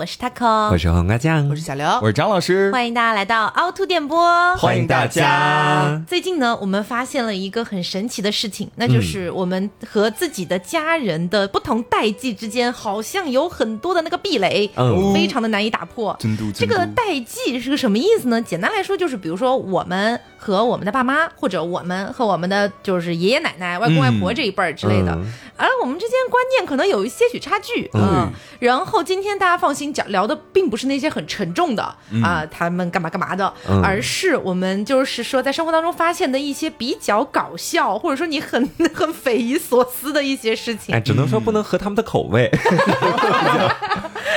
我是 taco，我是黄瓜酱，我是小刘，我是张老师，欢迎大家来到凹凸电波，欢迎大家。最近呢，我们发现了一个很神奇的事情，那就是我们和自己的家人的不同代际之间，好像有很多的那个壁垒，嗯。非常的难以打破。这个代际是个什么意思呢？简单来说，就是比如说我们和我们的爸妈，或者我们和我们的就是爷爷奶奶、外公外婆这一辈儿之类的，嗯而我们之间观念可能有一些许差距，嗯。然后今天大家放心，讲聊的并不是那些很沉重的啊、他们干嘛干嘛的，嗯而是我们就是说在生活当中发现的一些比较搞笑，或者说你很 很匪夷所思的一些事情。哎，只能说不能合他们的口味。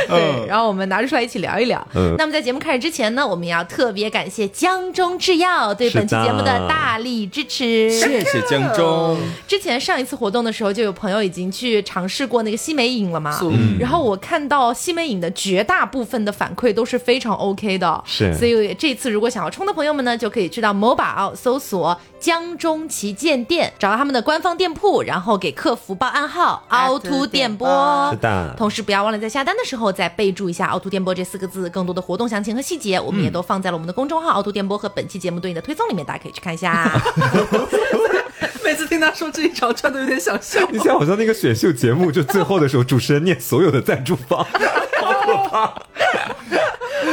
对，然后我们拿出来一起聊一聊。嗯那么在节目开始之前呢，我们要特别感谢江中制药对本期节目的大力支持。谢谢江中，之前上一次活动的时候，就有朋友已经去尝试过那个西梅影了嘛。嗯然后我看到西梅影的绝大部分的反馈都是非常 OK 的，是所以这次如果想要冲的朋友们呢，就可以去到某宝搜索江中旗舰店，找到他们的官方店铺，然后给客服报暗号“凹凸电波”。是的，同时不要忘了在下单的时候再备注一下“凹凸电波”这四个字，更多的活动详情和细节，我们也都放在了我们的公众号“凹凸电波”和本期节目对应的推送里面，大家可以去看一下。每次听他说这一长串都有点想笑。你像好像那个选秀节目，就最后的时候，主持人念所有的赞助方，好可怕。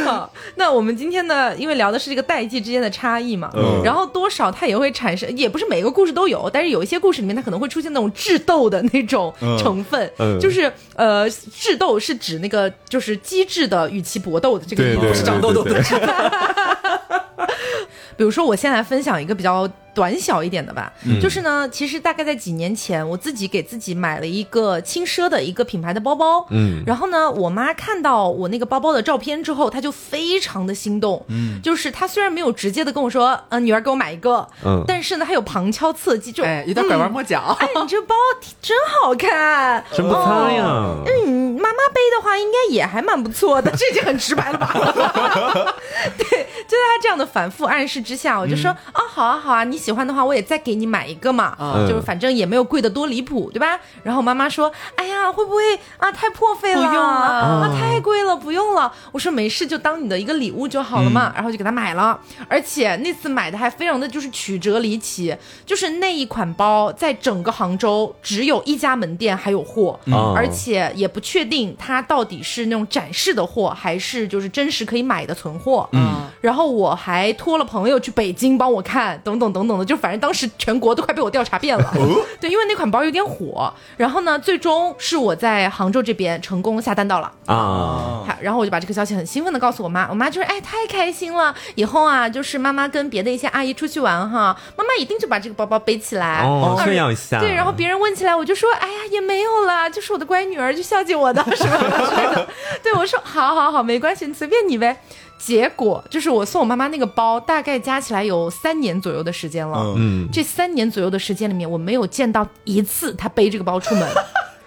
好，那我们今天呢，因为聊的是这个代际之间的差异嘛，嗯。然后多少它也会产生，也不是每个故事都有，但是有一些故事里面它可能会出现那种智斗的那种成分，嗯。就是呃，智斗是指那个就是机智的与其搏斗的这个意思，对对，是长痘痘的。对 比如说，我先来分享一个比较短小一点的吧，嗯。就是呢，其实大概在几年前，我自己给自己买了一个轻奢的一个品牌的包包，嗯。然后呢，我妈看到我那个包包的照片之后，她就非常的心动，嗯，就是她虽然没有直接的跟我说，呃，女儿给我买一个，嗯。但是呢，她有旁敲侧击，就，哎，有点拐弯抹角。哎，你这包真好看，真不错呀。嗯，妈妈背的话应该也还蛮不错的，这已经很直白了吧？对，就在他这样的反复暗示之下，我就说、啊，好啊，好啊，你喜欢的话，我也再给你买一个嘛，嗯。就是反正也没有贵的多离谱，对吧？然后妈妈说，哎呀，会不会啊太破费了？不用了。啊，太贵了，不用了。我说没事，就当你的一个礼物就好了嘛，然后就给他买了，而且那次买的还非常的就是曲折离奇，就是那一款包在整个杭州只有一家门店还有货，哦而且也不确定它到底是那种展示的货，还是就是真实可以买的存货。嗯，然后我还托了朋友去北京帮我看，等等等等的，就反正当时全国都快被我调查遍了。对，因为那款包有点火。然后呢，最终是我在杭州这边成功下单到了。啊，好，然后我就把这个消息很兴奋的告诉我妈，我妈就说：“哎，太开心了！以后啊，就是妈妈跟别的一些阿姨出去玩哈，妈妈一定就把这个包包背起来，哦啊炫耀一下对，然后别人问起来，我就说：哎呀，也没有啦，就是我的乖女儿，就孝敬我的什么什么之类的。对我说：好好好，没关系，你随便你呗。结果就是我送我妈妈那个包，大概加起来有三年左右的时间了。嗯，这三年左右的时间里面，我没有见到一次她背这个包出门，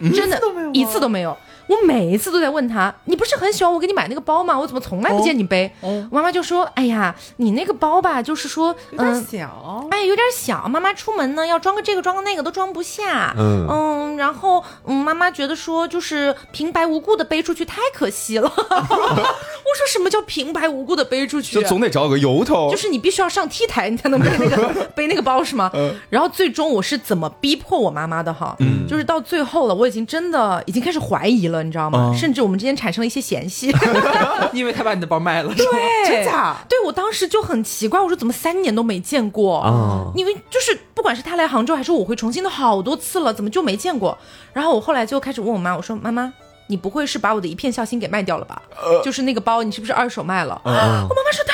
真的，一次都没有。我每一次都在问他，你不是很喜欢我给你买那个包吗？我怎么从来不见你背？哦我妈妈就说，哎呀，你那个包吧，就是说，有嗯、点小。哎，有点小，妈妈出门呢要装个这个装个那个都装不下。嗯然后嗯，妈妈觉得说就是平白无故的背出去太可惜了。我说什么叫平白无故的背出去？就总得找个由头，就是你必须要上 T 台，你才能背那个 背那个包是吗？然后最终我是怎么逼迫我妈妈的哈？就是到最后了，我已经真的已经开始怀疑了，你知道吗？甚至我们之间产生了一些嫌隙。因为他把你的包卖了，是吗对，真假？对我当时就很奇怪，我说怎么三年都没见过啊因为就是不管是他来杭州，还是我回重庆都好多次了，怎么就没见过？然后我后来就开始问我妈，我说妈妈。你不会是把我的一片孝心给卖掉了吧？就是那个包，你是不是二手卖了？我妈妈说当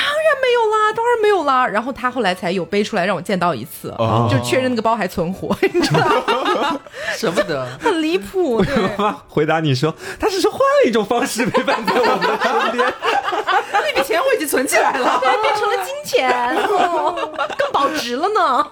然没有啦，当然没有啦。然后他后来才有背出来让我见到一次，哦就确认那个包还存活，你知道吗？舍不得。很离谱，对。妈 妈回答你说，他只是换了一种方式陪伴在我们身边。那笔钱我已经存起来了。对，变成了金钱，哦更保值了呢。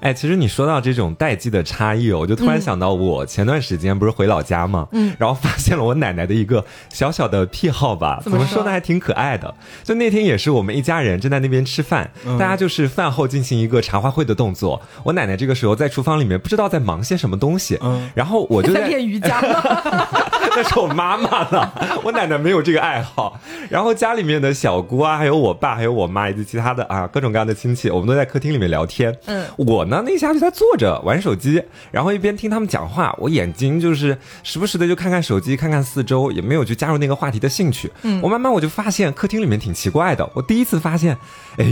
哎，其实你说到这种代际的差异哦，我就突然想到，我前段时间不是回老家嘛，嗯，然后发现了我奶奶的一个小小的癖好吧，怎么说怎么说呢，还挺可爱的。就那天也是我们一家人正在那边吃饭，嗯大家就是饭后进行一个茶话会的动作。我奶奶这个时候在厨房里面不知道在忙些什么东西，嗯然后我就在在练瑜伽吗？那是我妈妈了，我奶奶没有这个爱好。然后家里面的小姑啊，还有我爸，还有我妈以及其他的啊各种各样的亲戚，我们都在客厅里面聊天。嗯，我呢那一下就在坐着玩手机，然后一边听他们讲话，我眼睛就是时不时的就看看手机，看看四周，也没有去加入那个话题的兴趣。嗯，我慢慢我就发现客厅里面挺奇怪的，我第一次发现，哎，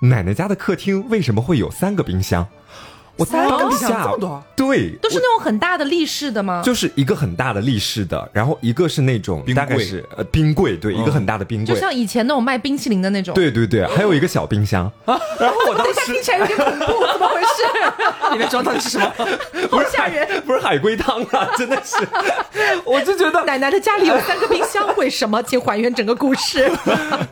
奶奶家的客厅为什么会有三个冰箱？我三个冰箱下这么多对，都是那种很大的立式的吗？就是一个很大的立式的，然后一个是那种冰柜大概是呃冰柜，对，一个很大的冰柜，就像以前那种卖冰淇淋的那种。，对对对，还有一个小冰箱。然后我当时 听起来有点恐怖，怎么回事？里面装的是什么？好吓人！不是海龟汤啊，真的是，我就觉得，奶奶的家里有三个冰箱，为什么？请还原整个故事。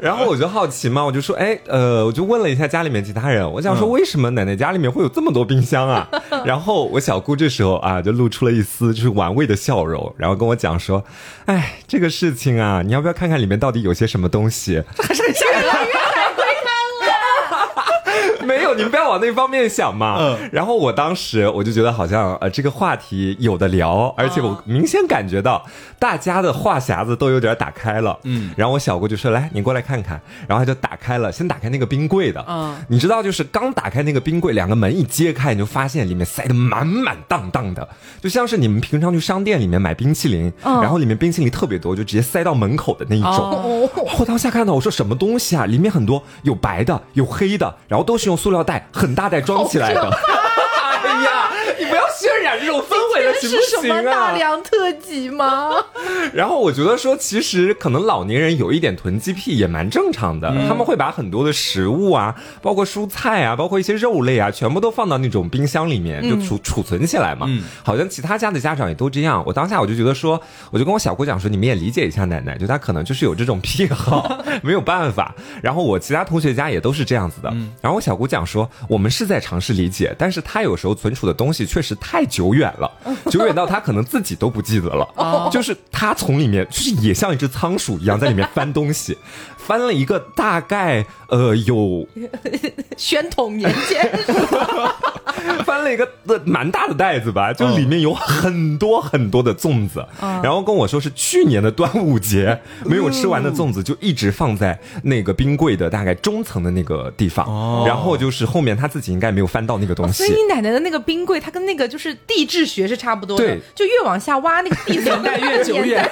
然后我就好奇嘛，我就说，哎，呃，我就问了一下家里面其他人，我想说为什么奶奶家里面会有这么多冰箱啊？然后我小姑这时候啊，就露出了一丝就是玩味的笑容，然后跟我讲说，哎，这个事情啊，你要不要看看里面到底有些什么东西？还是很。你们不要往那方面想嘛。嗯然后我当时我就觉得好像呃这个话题有的聊，而且我明显感觉到大家的话匣子都有点打开了。嗯，然后我小姑就说：“来，你过来看看。”然后他就打开了，先打开那个冰柜的。嗯你知道，就是刚打开那个冰柜，两个门一揭开，你就发现里面塞的满满当当的，就像是你们平常去商店里面买冰淇淋，嗯然后里面冰淇淋特别多，就直接塞到门口的那一种。哦我当下看到，我说什么东西啊？里面很多有白的，有黑的，然后都是用塑料袋很大袋装起来的。哎呀，你不要渲染这种氛围了，行不是什么大行啊？梁特辑吗？然后我觉得说，其实可能老年人有一点囤积癖也蛮正常的，他们会把很多的食物啊，包括蔬菜啊，包括一些肉类啊，全部都放到那种冰箱里面就储、储存起来嘛。嗯好像其他家的家长也都这样。我当下我就觉得说，我就跟我小姑讲说，你们也理解一下奶奶，就她可能就是有这种癖好，没有办法。然后我其他同学家也都是这样子的。然后我小姑讲说，我们是在尝试理解，但是她有时候存储的东西确实太久远了，久远到他可能自己都不记得了。哦。就是他从里面就是也像一只仓鼠一样在里面翻东西，翻了一个大概呃有 宣统年间，翻了一个呃蛮大的袋子吧，就里面有很多很多的粽子，然后跟我说是去年的端午节没有吃完的粽子，就一直放在那个冰柜的大概中层的那个地方，哦。然后就是后面他自己应该没有翻到那个东西。所以。你奶奶的那个冰柜，它跟那个就是地质学是差不多的。对，就越往下挖，那个地层年代越久远。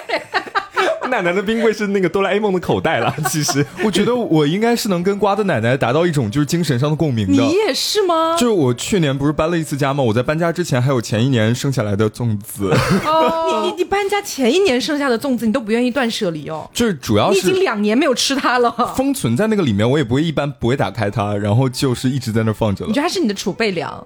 我奶奶的冰柜是那个哆啦 A 梦的口袋了，其实 我觉得我应该是能跟瓜的奶奶达到一种就是精神上的共鸣的你。也是吗？就是我去年不是搬了一次家吗？我在搬家之前还有前一年剩下来的粽子，你你你搬家前一年剩下的粽子，你都不愿意断舍离哦。就是主要你已经两年没有吃它了，封存在那个里面，我也不会一般不会打开它，然后就是一直在那放着了你觉，得它是你的储备粮？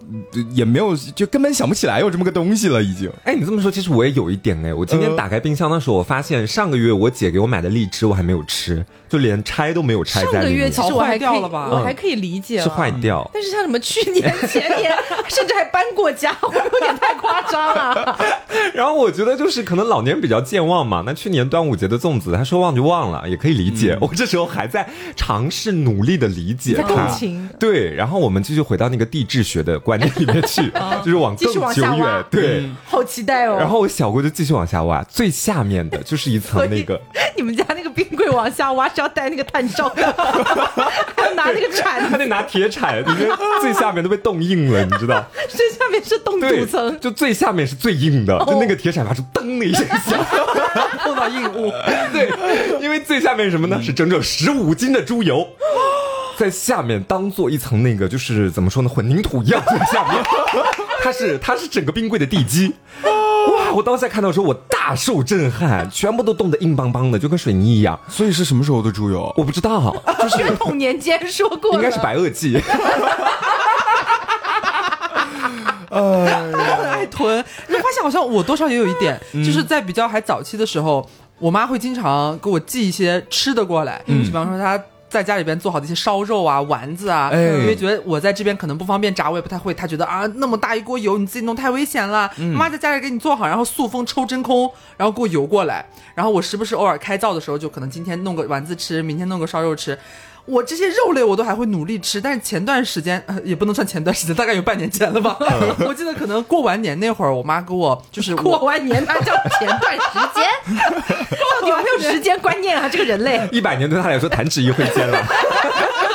也没有就根本想不起来有这么个东西了，已经。哎，你这么说，其实我也有一点哎。我今天呃打开冰箱的时候，我发现上个月我姐给我买的荔枝我还没有吃，就连拆都没有拆上个月在里面，其实我还掉了吧我还可以理解了是坏掉。但是像什么去年、前年，甚至还搬过家，会不会有点太夸张了？然后我觉得就是可能老年比较健忘嘛，那去年端午节的粽子，他说忘就忘了，也可以理解。我这时候还在尝试努力的理解他，共情对，然后我们继续回到那个地质学的观念里面去，就是往更继续往久下挖远，对。好期待哦！然后我小姑就继续往下挖，最下面的就是一层那个，你们家那个冰柜往下挖是要带那个探照的，还要拿那个铲子，他得拿铁铲，里面最下面都被冻硬了，你知道？最下面是冻对土层，。就最下面是最硬的，就那个铁铲发出噔的一声响。碰到硬物，对，因为最下面是什么呢？是整整十五斤的猪油。在下面当做一层那个，就是怎么说呢，混凝土一样在下面，它是它是整个冰柜的地基。哇！我当下看到的时候，我大受震撼，全部都冻得硬邦邦的，就跟水泥一样。所以是什么时候的猪油？我不知道，就是宣统年间说过，应该是白垩纪。很爱囤。你发现好像我多少也有一点，就是在比较还早期的时候，我妈会经常给我寄一些吃的过来，嗯，比方说她。在家里边做好的一些烧肉啊、丸子啊，哎因为觉得我在这边可能不方便炸，我也不太会。他觉得啊，那么大一锅油你自己弄太危险了，妈在家里给你做好，然后塑封抽真空，然后给我邮过来，然后我时不时偶尔开灶的时候，就可能今天弄个丸子吃，明天弄个烧肉吃。我这些肉类我都还会努力吃，但是前段时间、呃、也不能算前段时间，大概有半年前了吧。我记得可能过完年那会儿，我妈给我就是我过完年那叫前段时间，到底有没有时间观念啊？这个人类一百年对他来说弹指一挥间了。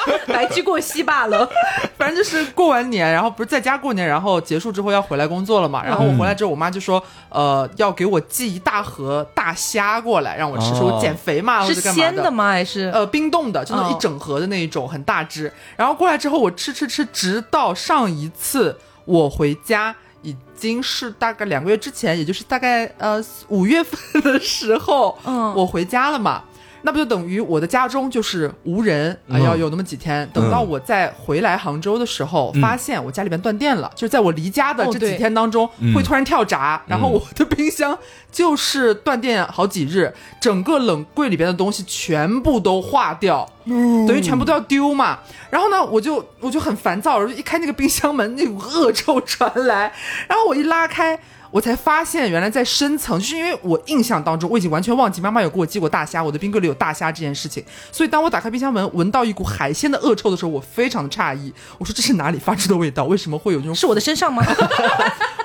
来去过隙罢了。反正就是过完年，然后不是在家过年，然后结束之后要回来工作了嘛。然后我回来之后，我妈就说，呃，要给我寄一大盒大虾过来，让我吃，说我减肥嘛，或是者干嘛鲜的？吗？还是呃，冰冻的，就那哦一整盒的那一种，很大只。然后过来之后，我吃吃吃，直到上一次我回家。已经是大概两个月之前，也就是大概呃五月份的时候，嗯我回家了嘛，那不就等于我的家中就是无人啊、要有那么几天。等到我再回来杭州的时候，发现我家里边断电了，就是在我离家的这几天当中，会突然跳闸，然后我的冰箱就是断电好几日，整个冷柜里边的东西全部都化掉。等于全部都要丢嘛，然后呢，我就我就很烦躁，我就一开那个冰箱门，那股恶臭传来，然后我一拉开，我才发现原来在深层，就是因为我印象当中我已经完全忘记妈妈有给我寄过大虾，我的冰柜里有大虾这件事情，所以当我打开冰箱门，闻到一股海鲜的恶臭的时候，我非常的诧异，我说这是哪里发出的味道？为什么会有这种是我的身上吗？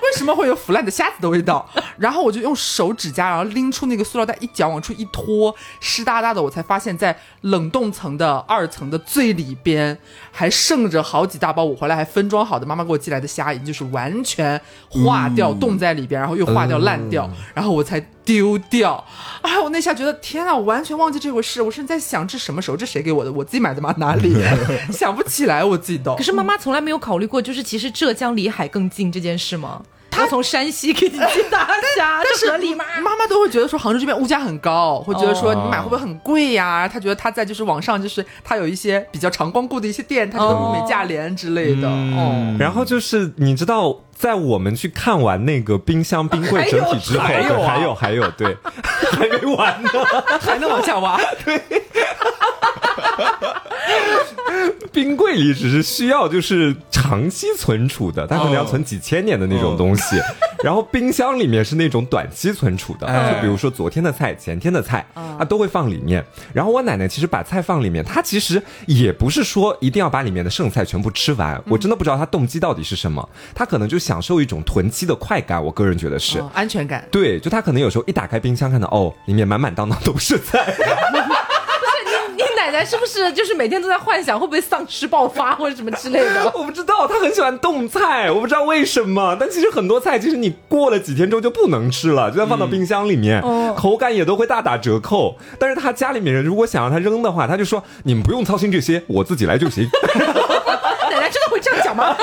为什么会有腐烂的虾子的味道？然后我就用手指甲，然后拎出那个塑料袋，一脚往出一拖，湿哒哒的，我才发现，在冷冻层的二层的最里边，还剩着好几大包我回来还分装好的妈妈给我寄来的虾，已经就是完全化掉，冻在里边，然后又化掉、烂掉，然后我才丢掉。哎，我那下觉得天啊，我完全忘记这回事，我甚至在想这什么时候，这谁给我的？我自己买的吗？哪里？想不起来，我自己都。可是妈妈从来没有考虑过，就是其实浙江离海更近这件事吗？她从山西给你寄大虾，这合理吗？妈妈都会觉得说杭州这边物价很高，会觉得说哦你买会不会很贵呀？他觉得他在就是网上就是他有一些比较常光顾的一些店，她觉得物美价廉之类的。哦，然后就是你知道，在我们去看完那个冰箱冰柜整体之后，还有对还有还有，对，还没完呢。还能往下挖。冰柜里只是需要就是长期存储的，它可能要存几千年的那种东西。然后冰箱里面是那种短期存储的，哎就比如说昨天的菜、前天的菜，它都会放里面。然后我奶奶其实把菜放里面，她其实也不是说一定要把里面的剩菜全部吃完。我真的不知道她动机到底是什么，她可能就享受一种囤积的快感。我个人觉得是。哦安全感。对，就她可能有时候一打开冰箱，看到哦，里面满满当当都是菜，你 奶奶是不是就是每天都在幻想会不会丧尸爆发或者什么之类的？我不知道，她很喜欢冻菜，我不知道为什么。但其实很多菜，其实你过了几天之后就不能吃了，就算放到冰箱里面，哦口感也都会大打折扣。但是她家里面人如果想让她扔的话，她就说你们不用操心这些，我自己来就行。这样讲吗？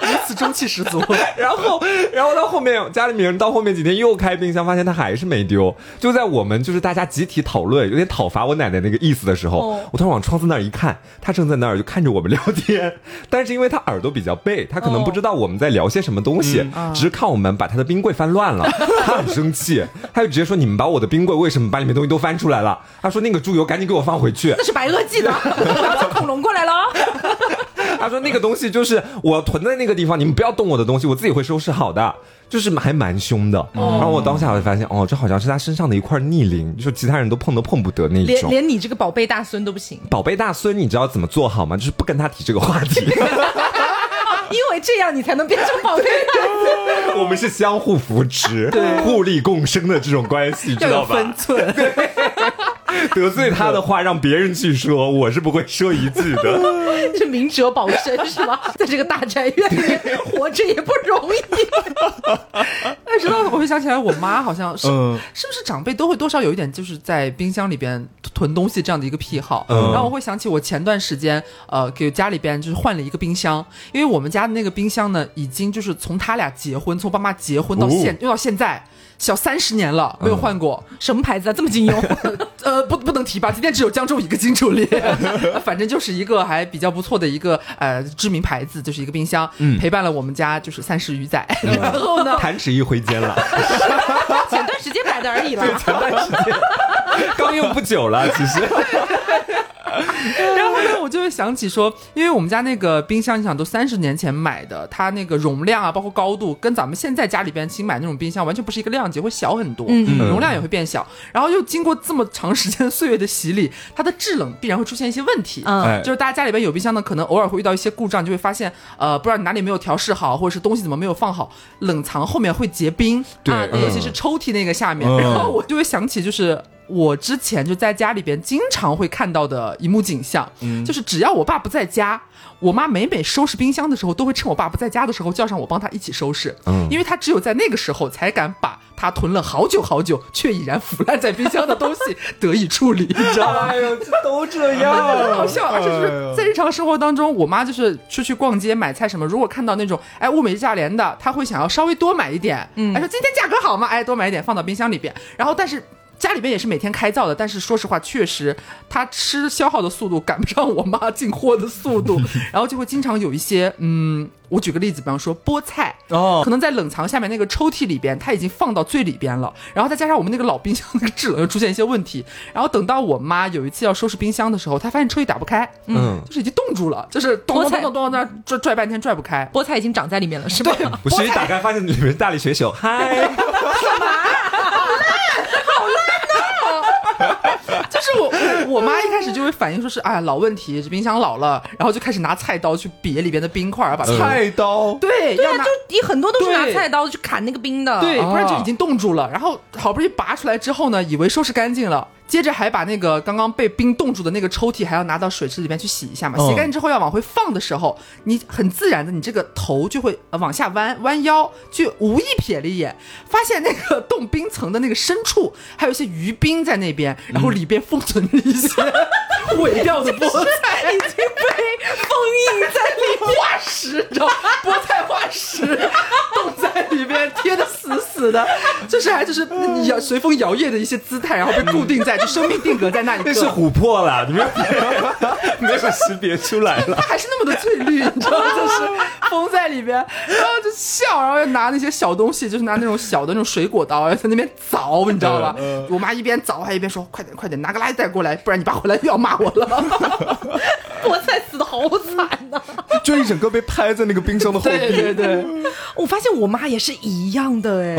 如此中气十足。然后，然后到后面家里面人到后面几天又开冰箱，发现他还是没丢。就在我们就是大家集体讨论，有点讨伐我奶奶那个意思的时候，哦我突然往窗子那儿一看，他正在那儿就看着我们聊天。但是因为他耳朵比较背，他可能不知道我们在聊些什么东西，只是看我们把他的冰柜翻乱了，他很生气，他就直接说：“你们把我的冰柜为什么把里面东西都翻出来了？”他说：“那个猪油赶紧给我放回去。”那是白垩纪的，我要从恐龙过来了。他说那个东西就是我囤在那个地方，你们不要动我的东西，我自己会收拾好的。就是还蛮凶的，然后我当下我就发现，哦，这好像是他身上的一块逆鳞，就是其他人都碰都碰不得那种。连连你这个宝贝大孙都不行，宝贝大孙，你知道怎么做好吗？就是不跟他提这个话题，因为这样你才能变成宝贝大孙。我们是相互扶持、互利共生的这种关系，知道吧分？寸，得罪他的话，让别人去说，我是不会说一句的。这明哲保身是吗？在这个大宅院里面活着也不容易。但直到我会想起来，我妈好像是、嗯是不是长辈都会多少有一点就是在冰箱里边囤东西这样的一个癖好。嗯然后我会想起我前段时间呃给家里边就是换了一个冰箱，因为我们家的那个冰箱呢，已经就是从他俩结婚，从爸妈结婚到现、用到现在。小三十年了，没有换过。什么牌子啊？这么经用？呃，不不能提吧，今天只有江州一个金主力，反正就是一个还比较不错的一个呃知名牌子，就是一个冰箱，陪伴了我们家就是三十余载。然后呢，弹指一挥间了，前段时间买的而已啦。前段时间刚用不久了，其实。然后呢，我就会想起说，因为我们家那个冰箱，你想都三十年前买的，它那个容量啊，包括高度，跟咱们现在家里边新买那种冰箱完全不是一个量级，会小很多，嗯容量也会变小。然后又经过这么长时间岁月的洗礼，它的制冷必然会出现一些问题。嗯。哎。就是大家家里边有冰箱呢，可能偶尔会遇到一些故障，就会发现，呃，不知道你哪里没有调试好，或者是东西怎么没有放好，冷藏后面会结冰，对啊嗯尤其是抽屉那个下面，嗯。然后我就会想起就是。我之前就在家里边经常会看到的一幕景象，嗯。就是只要我爸不在家，我妈每每收拾冰箱的时候，都会趁我爸不在家的时候叫上我帮她一起收拾，嗯。因为她只有在那个时候才敢把她囤了好久好久却已然腐烂在冰箱的东西得以处理，你知道吗？哎呦，这都这样，很好笑，而且就是在日常生活当中，我妈就是出去逛街买菜什么，如果看到那种哎物美价廉的，她会想要稍微多买一点，嗯，哎说今天价格好嘛，哎多买一点放到冰箱里边，然后但是。家里边也是每天开灶的，但是说实话，确实他吃消耗的速度赶不上我妈进货的速度，然后就会经常有一些，嗯，我举个例子，比方说菠菜，哦。可能在冷藏下面那个抽屉里边，它已经放到最里边了，然后再加上我们那个老冰箱那个制冷又出现一些问题，然后等到我妈有一次要收拾冰箱的时候，她发现抽屉打不开，嗯，就是已经冻住了，就是咚咚咚咚咚咚拽拽半天拽不开。菠菜已经长在里面了，是吧？不是一打开发现里面是大力水手，嗨，就是我 我妈一开始就会反映说是哎呀老问题，这冰箱老了，然后就开始拿菜刀去别里边的冰块，把冰菜刀，对对啊，要拿就你很多都是拿对菜刀去砍那个冰的。对，啊不然就已经冻住了。然后好不容易拔出来之后呢，以为收拾干净了，接着还把那个刚刚被冰冻住的那个抽屉还要拿到水池里面去洗一下嘛。嗯。洗干净之后要往回放的时候，你很自然的，你这个头就会呃往下弯，弯腰，就无意瞥了一眼，发现那个冻冰层的那个深处还有一些鱼冰在那边，然后里边封存着一些 毁掉的菠菜，已经被封印在里面，化石，你知道吗，菠菜化石冻在里边，贴的死死的，就是还就是摇随风摇曳的一些姿态，然后被固定在就生命定格在那里那是。琥珀啦，你没有 没有识别出来了。还是那么的翠绿，你知道吗？就是封在里边，然后就笑，然后又拿那些小东西，就是拿那种小的那种水果刀在那边凿，你知道吧？我妈一边凿还一边说：“快点，快点，拿个垃圾袋过来，不然你爸回来又要骂我了。菠菜死的好惨呐、就一整个被拍在那个冰箱的”后对壁。对对，我发现我妈也是一样的哎，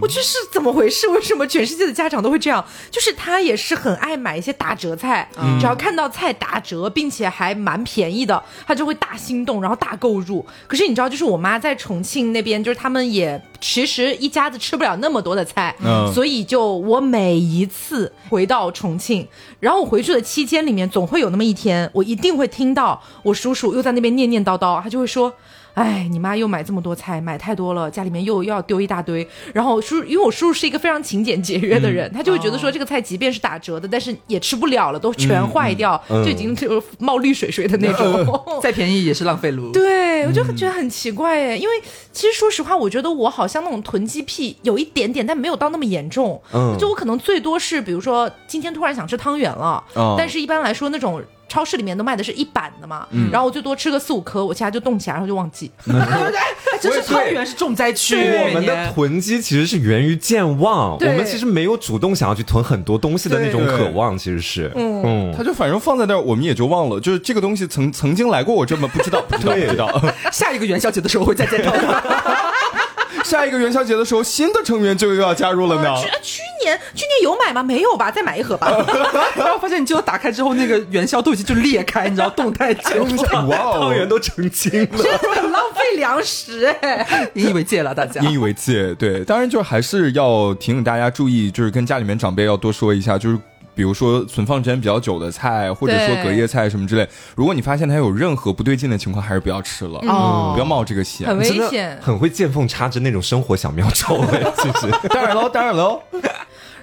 我这是怎么回事？为什么全世界的家长都会这样？就是她也是很爱买一些打折菜，只要看到菜打折，并且还蛮便宜的，她就会大心动，然后大购入。可是你知道，就是我妈在重庆那边，就是他们也其实一家子吃不了那么多的菜，嗯所以就我每一次回到重庆，然后我回去的期间里面，总会有那么一天，我一定会听到我叔叔又在那边念念叨叨，他就会说。哎，你妈又买这么多菜，买太多了，家里面又又要丢一大堆。然后叔，因为我叔叔是一个非常勤俭节约的人，他就会觉得说这个菜即便是打折的，但是也吃不了了，都全坏掉，嗯就已经就冒绿水水的那种。再便宜也是浪费炉。对，我就觉得很奇怪哎，因为其实说实话，我觉得我好像那种囤积癖有一点点，但没有到那么严重。嗯就我可能最多是，比如说今天突然想吃汤圆了，哦但是一般来说那种。超市里面都卖的是一板的嘛，然后我最多吃个四五颗，我其他就冻起来，然后就忘记。哎，真是汤圆是重灾区。我们的囤积其实是源于健忘，我们其实没有主动想要去囤很多东西的那种渴望，其实是，嗯，他就反正放在那儿，我们也就忘了，就是这个东西曾曾经来过，我这么不知道，不知道，不知道。下一个元宵节的时候会再见到的。下一个元宵节的时候，新的成员就又要加入了呢。去去年去年有买吗？没有吧？再买一盒吧。然后发现你结果打开之后，那个元宵都已经就裂开，你知道，冻太久了，哇哦 汤圆都成精了。很浪费粮食哎。引以为戒了，大家。引以为戒，对，当然就还是要提醒大家注意，就是跟家里面长辈要多说一下，就是比如说存放时间比较久的菜，或者说隔夜菜什么之类，如果你发现它有任何不对劲的情况，还是不要吃了，哦不要冒这个险。很危真的险很会见缝插针那种生活小妙招哎，其实。当然喽，当然喽，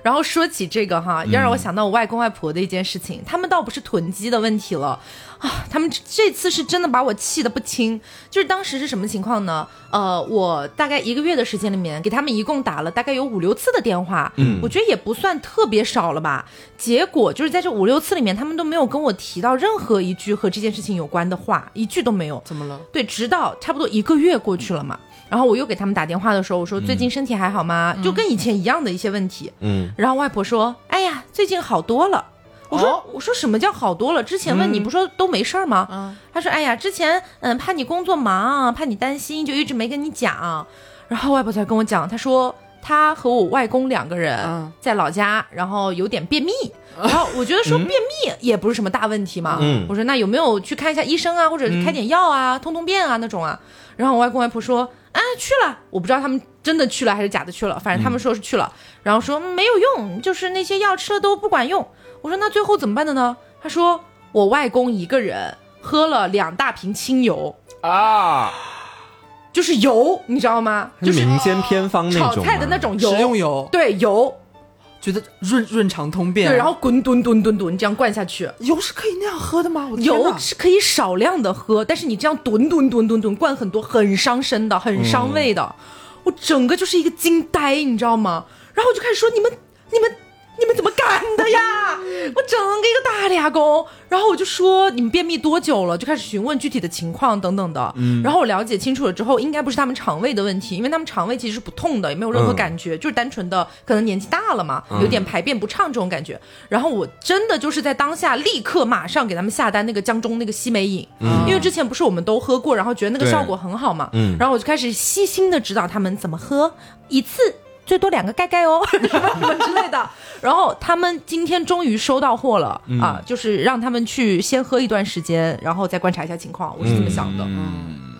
然后说起这个哈，要让我想到我外公外婆的一件事情，他们倒不是囤积的问题了啊，他们这这次是真的把我气得不轻。就是当时是什么情况呢？呃，我大概一个月的时间里面，给他们一共打了大概有五六次的电话，嗯，我觉得也不算特别少了吧。结果就是在这五六次里面，他们都没有跟我提到任何一句和这件事情有关的话，一句都没有。怎么了？对，直到差不多一个月过去了嘛，然后我又给他们打电话的时候，我说最近身体还好吗？就跟以前一样的一些问题。嗯，然后外婆说：“哎呀，最近好多了。”我说、哦我说什么叫好多了？之前问你不说都没事儿吗？嗯他说哎呀，之前嗯怕你工作忙，怕你担心，就一直没跟你讲。然后外婆才跟我讲，她说他和我外公两个人嗯在老家，然后有点便秘。然后我觉得说便秘也不是什么大问题嘛，嗯我说那有没有去看一下医生啊，或者开点药啊，通通便啊那种啊？然后我外公外婆说啊去了，我不知道他们真的去了还是假的去了，反正他们说是去了，然后说嗯没有用，就是那些药吃了都不管用。我说那最后怎么办的呢？他说我外公一个人喝了两大瓶清油，啊，就是油，你知道吗？就是民间偏方那炒种炒菜的那种油，食用油，对油，觉得润润肠通便。对，然后滚滚滚滚滚这样灌下去。油是可以那样喝的吗？我油是可以少量的喝，但是你这样滚滚滚滚滚灌很多，很伤身的，很伤胃的。我整个就是一个惊呆，你知道吗？然后我就开始说：“你们、你们、你们怎么干的呀？” 我整个一个大俩工。然后我就说：“你们便秘多久了？”就开始询问具体的情况等等的。然后我了解清楚了之后，应该不是他们肠胃的问题，因为他们肠胃其实是不痛的，也没有任何嗯感觉，就是单纯的可能年纪大了嘛，有点排便不畅这种感觉。然后我真的就是在当下立刻马上给他们下单那个江中那个西梅饮，因为之前不是我们都喝过，然后觉得那个效果很好嘛，嗯然后我就开始细心的指导他们怎么喝，一次最多两个盖盖哦，什么什么之类的。然后他们今天终于收到货了、啊，就是让他们去先喝一段时间，然后再观察一下情况，我是这么想的。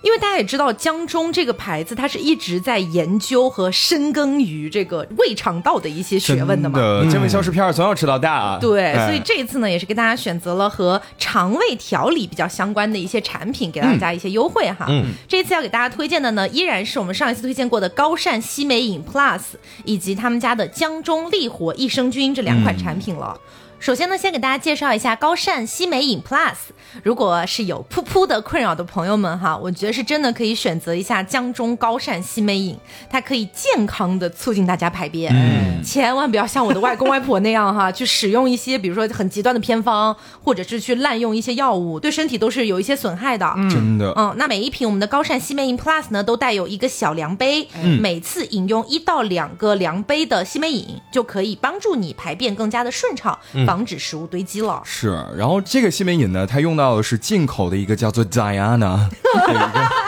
因为大家也知道，江中这个牌子，它是一直在研究和深耕于这个胃肠道的一些学问的嘛。健胃消食片儿从小吃到大啊。对，哎所以这一次呢，也是给大家选择了和肠胃调理比较相关的一些产品，给大家一些优惠哈。嗯这一次要给大家推荐的呢，依然是我们上一次推荐过的高膳西梅饮 Plus，以及他们家的江中利活益生菌这两款产品了。首先呢，先给大家介绍一下高膳西梅饮 Plus。如果是有噗噗的困扰的朋友们哈，我觉得是真的可以选择一下江中高膳西梅饮，它可以健康的促进大家排便。嗯千万不要像我的外公外婆那样哈，去使用一些比如说很极端的偏方，或者是去滥用一些药物，对身体都是有一些损害的。真的，嗯，那每一瓶我们的高膳西梅饮 Plus 呢，都带有一个小量杯，每次饮用一到两个量杯的西梅饮，就可以帮助你排便更加的顺畅，防止食物堆积了。是。然后这个西梅饮呢，它用到的是进口的一个叫做 Diana 的一个。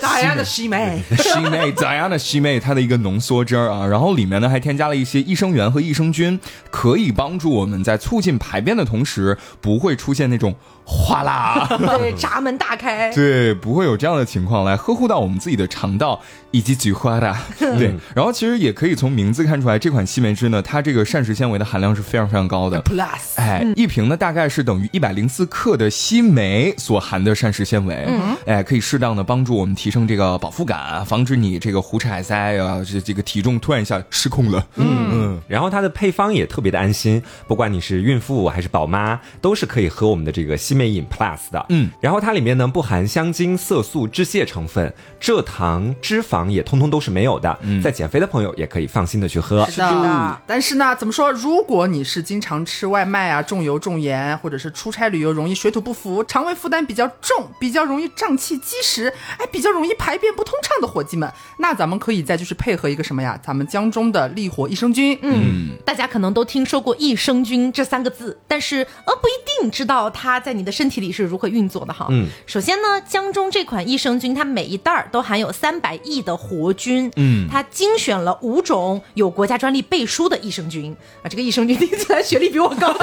Diana 西梅，西梅 Diana 西梅它的一个浓缩汁儿啊，然后里面呢还添加了一些益生元和益生菌，可以帮助我们在促进排便的同时，不会出现那种哗啦。对，闸门大开。对，不会有这样的情况，来呵护到我们自己的肠道以及菊花的。对，然后其实也可以从名字看出来，这款西梅汁呢，它这个膳食纤维的含量是非常非常高的。Plus，哎，一瓶呢大概是等于一百零四克的西梅所含的膳食纤维，嗯，哎，可以适当的帮助我们提升这个饱腹感，防止你这个胡吃海塞啊，这这个体重突然一下失控了。嗯嗯，然后它的配方也特别的安心，不管你是孕妇还是宝妈，都是可以喝我们的这个西梅饮 Plus 的。嗯，然后它里面呢不含香精、色素、致泻成分，蔗糖、脂肪也通通都是没有的。嗯，在减肥的朋友也可以放心的去喝。是的，但是呢，怎么说？如果你是经常吃外卖啊，重油重盐，或者是出差旅游容易水土不服，肠胃负担比较重，比较容易胀气积食，哎，比较容易排便不通畅的伙计们，那咱们可以再就是配合一个什么呀？咱们江中的利活益生菌，嗯，大家可能都听说过益生菌这三个字，但是呃不一定知道它在你的身体里是如何运作的哈。嗯，首先呢，江中这款益生菌，它每一袋儿都含有三百亿的活菌，嗯它精选了五种有国家专利背书的益生菌啊，这个益生菌听起来学历比我高。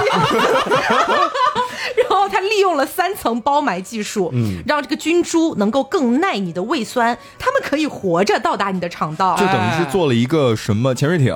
然后它利用了三层包埋技术，嗯，让这个菌株能够更耐你的胃酸，它们可以活着到达你的肠道，就等于是做了一个什么潜水艇，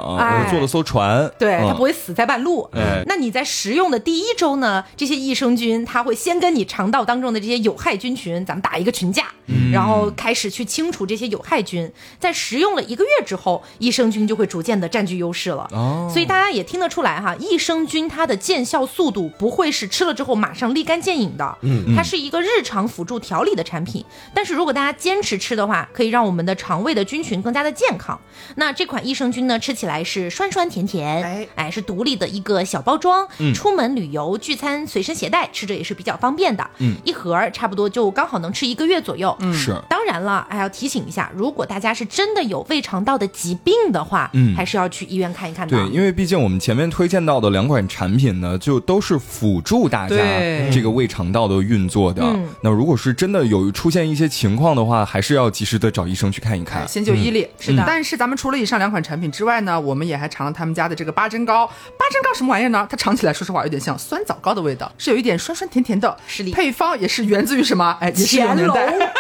做了艘船，对，嗯它不会死在半路。哎那你在食用的第一周呢，这些益生菌它会先跟你肠道当中的这些有害菌群，咱们打一个群架，然后开始去清除这些有害菌。在食用了一个月之后，益生菌就会逐渐的占据优势了。哦所以大家也听得出来哈，益生菌它的见效速度不会是吃了之后马上立竿见影的，嗯，它是一个日常辅助调理的产品。但是如果大家坚持吃的话，可以让我们的肠胃的菌群更加的健康。那这款益生菌呢，吃起来是酸酸甜甜，哎哎，是独立的一个小包装，出门旅游、聚餐随身携带，吃着也是比较方便的。嗯，一盒差不多就刚好能吃一个月左右，嗯是。当然了，还要提醒一下，如果大家是真的有胃肠道的疾病的话，嗯还是要去医院看一看的。对，因为毕竟我们前面推荐到的两款产品呢，就都是辅助大家对这个胃肠道的运作的。嗯那如果是真的有出现一些情况的话，还是要及时的找医生去看一看。先就医力、是的但是咱们除了以上两款产品之外呢，我们也还尝了他们家的这个八珍糕。八珍糕什么玩意儿呢？它尝起来说实话有点像酸枣糕的味道，是有一点酸酸甜甜的。是的配方也是源自于什么？哎，也是有年代，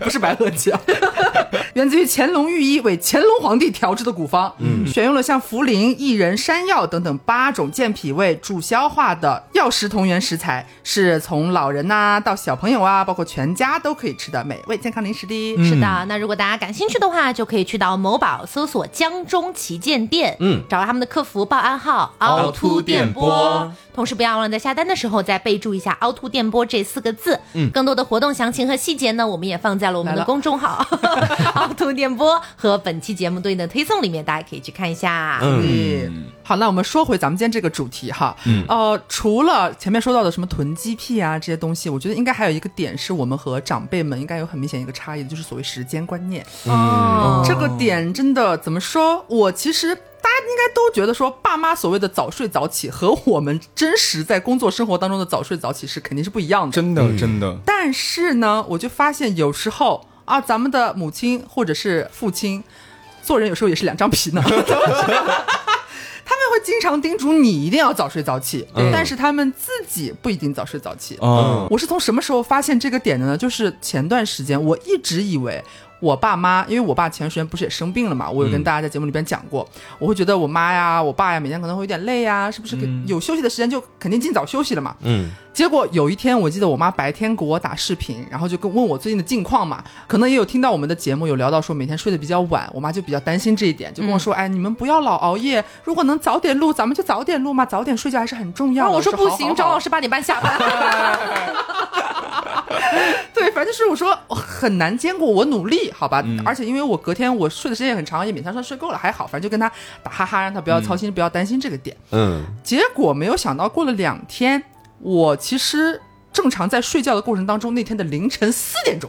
不是白鹤江，源自于乾隆御医为乾隆皇帝调制的古方。嗯，选用了像茯苓、薏仁、山药等等八种健脾胃、助消化的药食同源食材，是从老人呐、到小朋友啊，包括全家都可以吃的美味健康零食的。是的，那如果大家感兴趣的话，就可以去到某宝搜索“江中旗舰店”，嗯找到他们的客服报暗号“凹凸电波”。同时，不要忘了在下单的时候再备注一下“凹凸电波”这四个字。嗯，更多的活动详情和细节呢，我们也放在了我们的公众号 “凹凸电波”和本期节目对应的推送里面，大家可以去看一下。嗯，好，那我们说回咱们今天这个主题哈，嗯，呃，除了前面说到的什么囤积癖啊这些东西，我觉得应该还有一个点是我们和长辈们应该有很明显一个差异，就是所谓时间观念。哦这个点真的怎么说？我其实大家应该都觉得说，爸妈所谓的早睡早起和我们真实在工作生活当中的早睡早起是肯定是不一样的。真的，真的，但是呢，我就发现有时候啊，咱们的母亲或者是父亲，做人有时候也是两张皮呢。他们会经常叮嘱你一定要早睡早起，嗯但是他们自己不一定早睡早起。哦，我是从什么时候发现这个点的呢？就是前段时间，我一直以为我爸妈，因为我爸前段时间不是也生病了嘛，我有跟大家在节目里边讲过，我会觉得我妈呀、我爸呀，每天可能会有点累呀，是不是有休息的时间就肯定尽早休息了嘛？嗯，结果有一天，我记得我妈白天给我打视频，然后就跟问我最近的近况嘛，可能也有听到我们的节目有聊到说每天睡得比较晚，我妈就比较担心这一点，就跟我说，哎，你们不要老熬夜，如果能早点录，咱们就早点录嘛，早点睡觉还是很重要的。然后我说不行，张老。师八点半下班。对，反正就是我说我很难兼顾，我努力，好吧。而且因为我隔天我睡的时间也很长，也勉强算睡够了，还好，反正就跟他打哈哈，让他不要操心，不要担心这个点。嗯，结果没有想到，过了两天，我其实正常在睡觉的过程当中，那天的凌晨四点钟，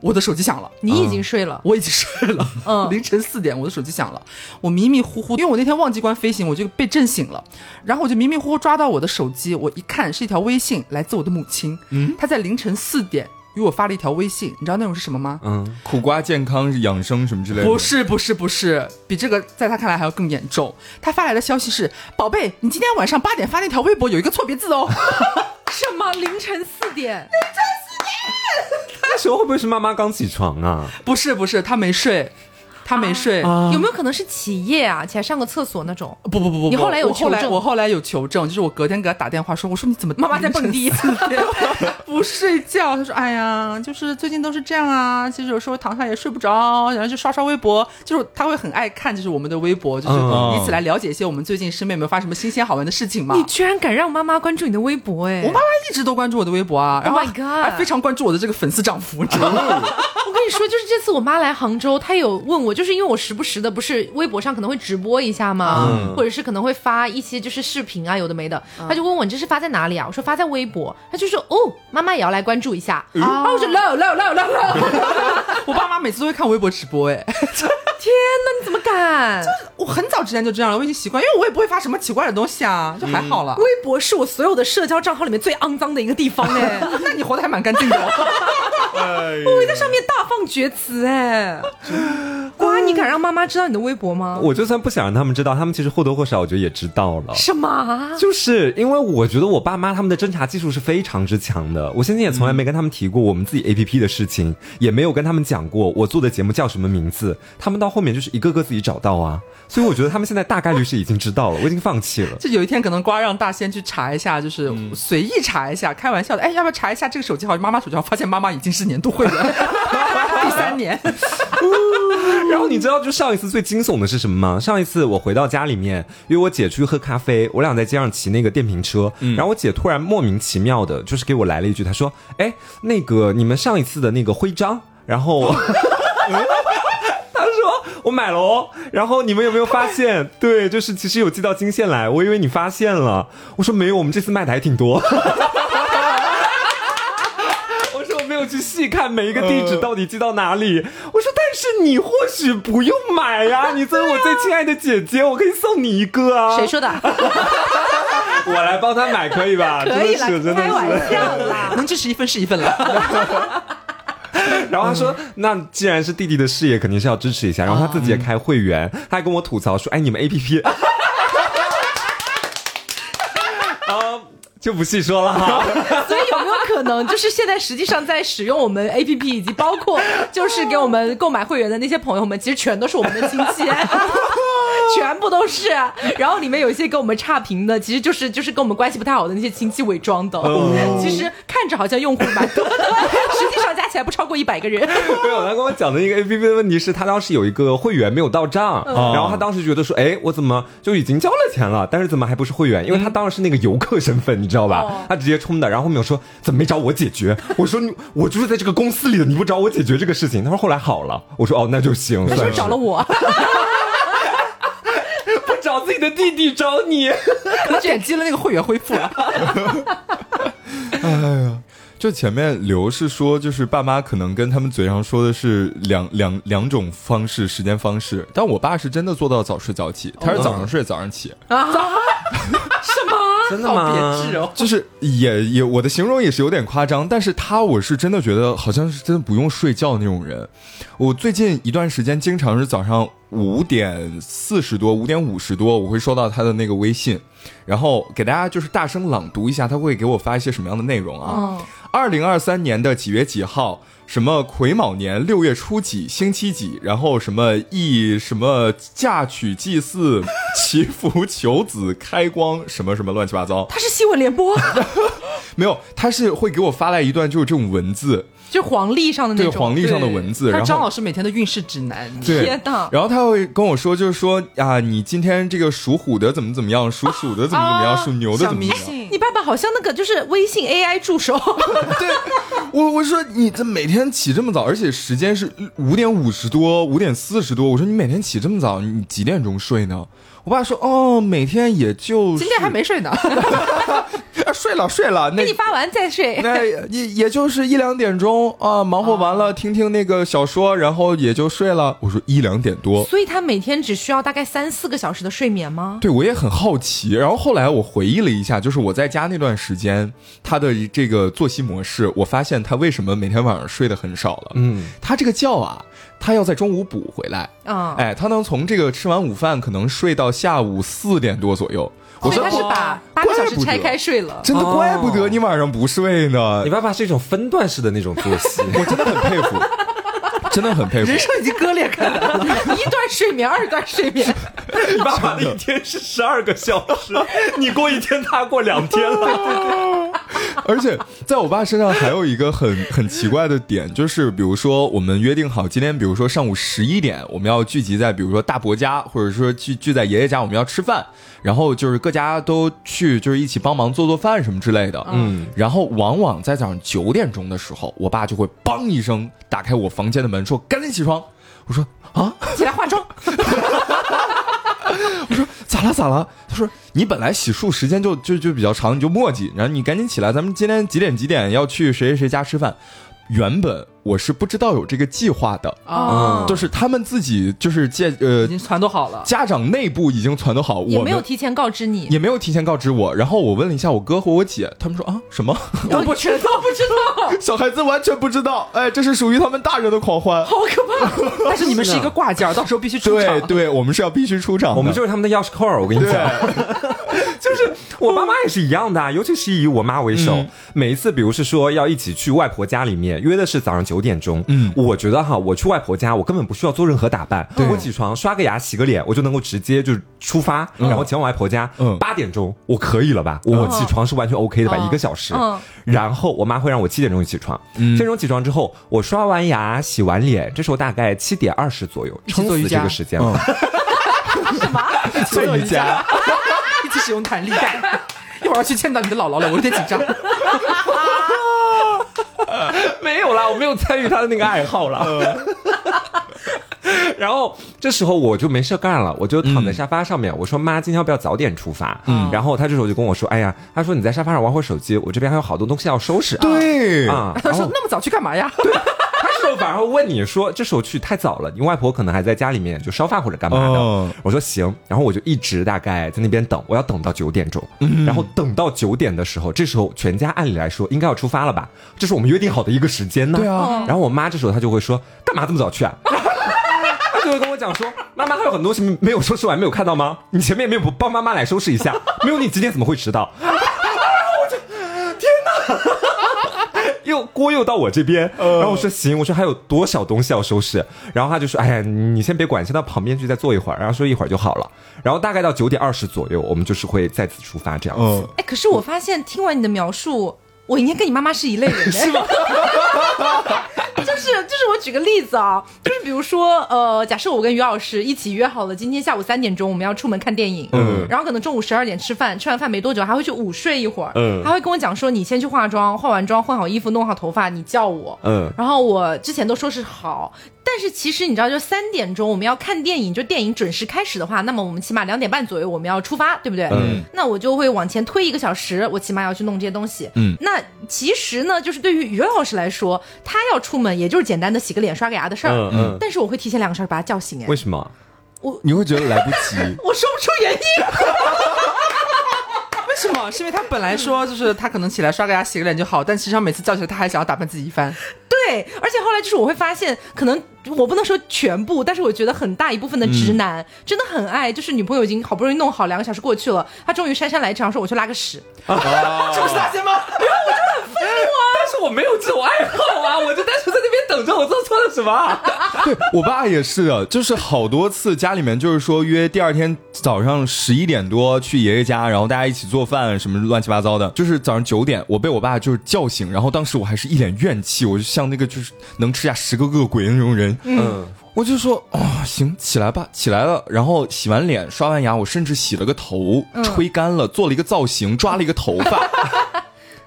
我的手机响了。你已经睡了，我已经睡了，嗯。凌晨四点我的手机响了，我迷迷糊糊，因为我那天忘记关飞行，我就被震醒了，然后我就迷迷糊糊抓到我的手机，我一看是一条微信，来自我的母亲，嗯，她在凌晨四点给我发了一条微信，你知道内容是什么吗？嗯，苦瓜健康养生什么之类的，不是不是不是，比这个在他看来还要更严重。他发来的消息是：宝贝，你今天晚上八点发那条微博有一个错别字哦。什么凌晨四点？凌晨四点那时候会不会是妈妈刚起床啊？不是不是，他没睡，他没睡。有没有可能是起夜啊？起来上个厕所那种？不不不不不，你后来有我后来求证我后来有求证，就是我隔天给他打电话说，我说你怎么妈妈在蹦迪 不睡觉？他说哎呀，就是最近都是这样啊，其实有时候躺下也睡不着，然后就刷刷微博，就是他会很爱看，就是我们的微博，就是嗯以此来了解一些我们最近身边有没有发生什么新鲜好玩的事情嘛。你居然敢让妈妈关注你的微博？哎，我妈妈一直都关注我的微博啊，然后 Oh my god 还非常关注我的这个粉丝涨幅，你知道吗？我跟你说，就是这次我妈来杭州，她有问我，就是因为我时不时的不是微博上可能会直播一下嘛，嗯或者是可能会发一些就是视频啊，有的没的，他就问我你这是发在哪里啊？我说发在微博，他就说哦，妈妈也要来关注一下。然后我说 no no no no no，我爸妈每次都会看微博直播，哎，天哪，你怎么敢？就我很早之前就这样了，我已经习惯，因为我也不会发什么奇怪的东西啊，就还好了。微博是我所有的社交账号里面最肮脏的一个地方哎，那你活得还蛮干净的哦。我会在上面大放厥词哎。瓜，你敢让妈妈知道你的微博吗？我就算不想让他们知道，他们其实或多或少我觉得也知道了。什么啊？就是因为我觉得我爸妈他们的侦查技术是非常之强的，我先前也从来没跟他们提过我们自己 A P P 的事情，也没有跟他们讲过我做的节目叫什么名字，他们到后面就是一个个自己找到啊，所以我觉得他们现在大概率是已经知道了，我已经放弃了。就有一天可能瓜让大仙去查一下，就是随意查一下，开玩笑的，哎，要不要查一下这个手机号？妈妈手机号，发现妈妈已经是年度会员，第三年。然后你知道就上一次最惊悚的是什么吗？上一次我回到家里面，约我姐出去喝咖啡，我俩在街上骑那个电瓶车，然后我姐突然莫名其妙的，就是给我来了一句，她说：“哎，那个你们上一次的那个徽章，然后。”她说我买了哦，然后你们有没有发现？对，就是其实有寄到金线来，我以为你发现了。我说没有，我们这次卖的还挺多。我说我没有去细看每一个地址到底寄到哪里。我说，但是你或许不用买呀，你作为我最亲爱的姐姐，我可以送你一个啊。谁说的？我来帮他买可以吧？可以真的是，开的玩是。笑啦。能支持一份是一份了。然后他说：“那既然是弟弟的事业，肯定是要支持一下。”然后他自己也开会员，他还跟我吐槽说：“哎，你们 A P P。”啊，就不细说了哈。所以可能，就是现在实际上在使用我们 A P P 以及包括就是给我们购买会员的那些朋友们，其实全都是我们的亲戚，全部都是。然后里面有一些跟我们差评的，其实就是就是跟我们关系不太好的那些亲戚伪装的。其实看着好像用户蛮多的，实际上加起来不超过一百个人。没有，他跟我讲的一个 A P P 的问题是他当时有一个会员没有到账，然后他当时觉得说：“哎，我怎么就已经交了钱了，但是怎么还不是会员？因为他当时是那个游客身份，你知道吧？哦他直接充的。然后后面我说怎么没找我解决？我说你我就是在这个公司里的，你不找我解决这个事情？他说后来好了。我说哦，那就行。他是不算是找了我？不找自己的弟弟找你？可能点击了那个会员恢复了。哎呀，就前面刘是说，就是爸妈可能跟他们嘴上说的是两两两种方式时间方式，但我爸是真的做到早睡早起，他是早上睡早上起，真的吗？别致哦。就是也也我的形容也是有点夸张，但是他我是真的觉得好像是真的不用睡觉那种人。我最近一段时间经常是早上五点四十多、五点五十多，我会收到他的那个微信，然后给大家就是大声朗读一下，他会给我发一些什么样的内容啊？嗯，二零二三年的几月几号？什么癸卯年六月初几星期几？然后什么一什么嫁娶祭祀祈福求子开光什么什么乱七八糟？他是新闻联播，没有，他是会给我发来一段就是这种文字，就黄历上的那对种。黄历上的文字，他然后。张老师每天的运势指南，天呐，然后他会跟我说，就是说啊，你今天这个属虎的怎么怎么样，属鼠的怎么怎么样，啊属牛的怎么怎么样。信你。爸爸好像那个就是微信 AI 助手，对，我我说你这每天起这么早，而且时间是五点五十多，五点四十多。我说你每天起这么早，你几点钟睡呢？我爸说哦，每天也就今天还没睡呢，啊 睡了睡了，那给你发完再睡。那也也就是一两点钟啊，忙活完了，听听那个小说，然后也就睡了。我说一两点多，所以他每天只需要大概三四个小时的睡眠吗？对我也很好奇。然后后来我回忆了一下，就是我在家那段时间，他的这个作息模式，我发现他为什么每天晚上睡得很少了。嗯，他这个觉啊，他要在中午补回来。啊，哎，他能从这个吃完午饭可能睡到下午四点多左右。我说所以他是把八个小时拆开睡了。真的哦怪不得你晚上不睡呢你，爸爸是一种分段式的那种作息。我真的很佩服，真的很佩服人。生已经割裂开来了。一段睡眠，二段睡眠，你爸爸的一天是十二个小时，你过一天，他过两天了。而且在我爸身上还有一个很 很奇怪的点，就是比如说我们约定好今天，比如说上午十一点我们要聚集在比如说大伯家，或者说聚聚在爷爷家，我们要吃饭，然后就是各家都去，就是一起帮忙做做饭什么之类的。嗯，然后往往在早上九点钟的时候，我爸就会梆一声打开我房间的门，说赶紧起床。我说啊，起来化妆。我说咋了咋了？他说你本来洗漱时间就就就比较长，你就磨叽，然后你赶紧起来，咱们今天几点几点要去谁谁谁家吃饭。原本我是不知道有这个计划的，哦，就是他们自己就是借呃已经传都好了。家长内部已经传都好，我没有提前告知你，也没有提前告知我。然后我问了一下我哥和我姐，他们说啊什么？我不知道，不知道，小孩子完全不知道，哎，这是属于他们大人的狂欢。好可怕。但是你们是一个挂件，到时候必须出场。对对，我们是要必须出场，我们就是他们的钥匙扣儿，我跟你讲，就是我妈妈也是一样的啊，尤其是以我妈为首，嗯。每一次比如是说要一起去外婆家里面，约的是早上九点钟，嗯。我觉得哈，我去外婆家，我根本不需要做任何打扮，对。我起床刷个牙洗个脸，我就能够直接就出发，然后前往外婆家，嗯。八点钟。我可以了吧？我起床是完全 OK 的吧？嗯。一个小时。嗯，然后我妈会让我七点钟起床，嗯。七点钟起床之后，我刷完牙洗完脸，这时候大概七点二十左右，一起做瑜伽。撑死这个时间了。做瑜伽。一起使用弹力。带。一会儿要去见到你的姥姥了，我有点紧张。没有啦，我没有参与他的那个爱好啦。然后这时候我就没事干了，我就躺在沙发上面，我说妈，今天要不要早点出发？嗯，然后他这时候就跟我说，哎呀，他说你在沙发上玩会儿手机，我这边还有好多东西要收拾。对啊，他说那么早去干嘛呀？候反而会问你说，这时候去太早了，你外婆可能还在家里面就烧饭或者干嘛的。哦我说行，然后我就一直大概在那边等，我要等到九点钟，然后等到九点的时候，这时候全家按理来说应该要出发了吧？这是我们约定好的一个时间呢。对啊然后我妈这时候她就会说，干嘛这么早去啊？她就会跟我讲说，妈妈还有很多东西没有收拾完，没有看到吗？你前面没有帮妈妈来收拾一下，没有你今天怎么会迟到？又锅又到我这边，然后我说行，我说还有多少东西要收拾，然后他就说，哎呀，你先别管，先到旁边去再坐一会儿，然后说一会儿就好了，然后大概到九点二十左右，我们就是会再次出发这样子。嗯，哎，可是我发现听完你的描述，我应该跟你妈妈是一类人，是吗？就 是就是，我举个例子啊，就是比如说，呃，假设我跟于老师一起约好了，今天下午三点钟我们要出门看电影，嗯。然后可能中午十二点吃饭，吃完饭没多久还会去午睡一会儿，嗯。他会跟我讲说，你先去化妆，化完妆换好衣服，弄好头发，你叫我，嗯。然后我之前都说是好，但是其实你知道，就三点钟我们要看电影，就电影准时开始的话，那么我们起码两点半左右我们要出发，对不对？嗯。那我就会往前推一个小时，我起码要去弄这些东西。嗯。那其实呢，就是对于于老师来说，他要出门也就是简单的洗个脸、刷个牙的事儿。嗯嗯但是我会提前两个小时把他叫醒，哎为，什么？我你会觉得来不及。我说不出原因。是因为他本来说就是他可能起来刷个牙、洗个脸就好，但实际上每次叫起来他还想要打扮自己一番。对，而且后来就是我会发现，可能我不能说全部，但是我觉得很大一部分的直男、真的很爱，就是女朋友已经好不容易弄好，两个小时过去了，他终于姗姗来迟，然后说我去拉个屎。这不是大仙吗？但是我没有这种爱好啊，我就单纯在那边等着，我做错了什么啊？对我爸也是的，就是好多次家里面就是说约第二天早上十一点多去爷爷家，然后大家一起做饭什么乱七八糟的，就是早上九点我被我爸就是叫醒，然后当时我还是一脸怨气，我就像那个就是能吃下十个恶鬼的那种人，嗯，我就说哦行起来吧，起来了，然后洗完脸刷完牙，我甚至洗了个头，吹干了，做了一个造型，抓了一个头发，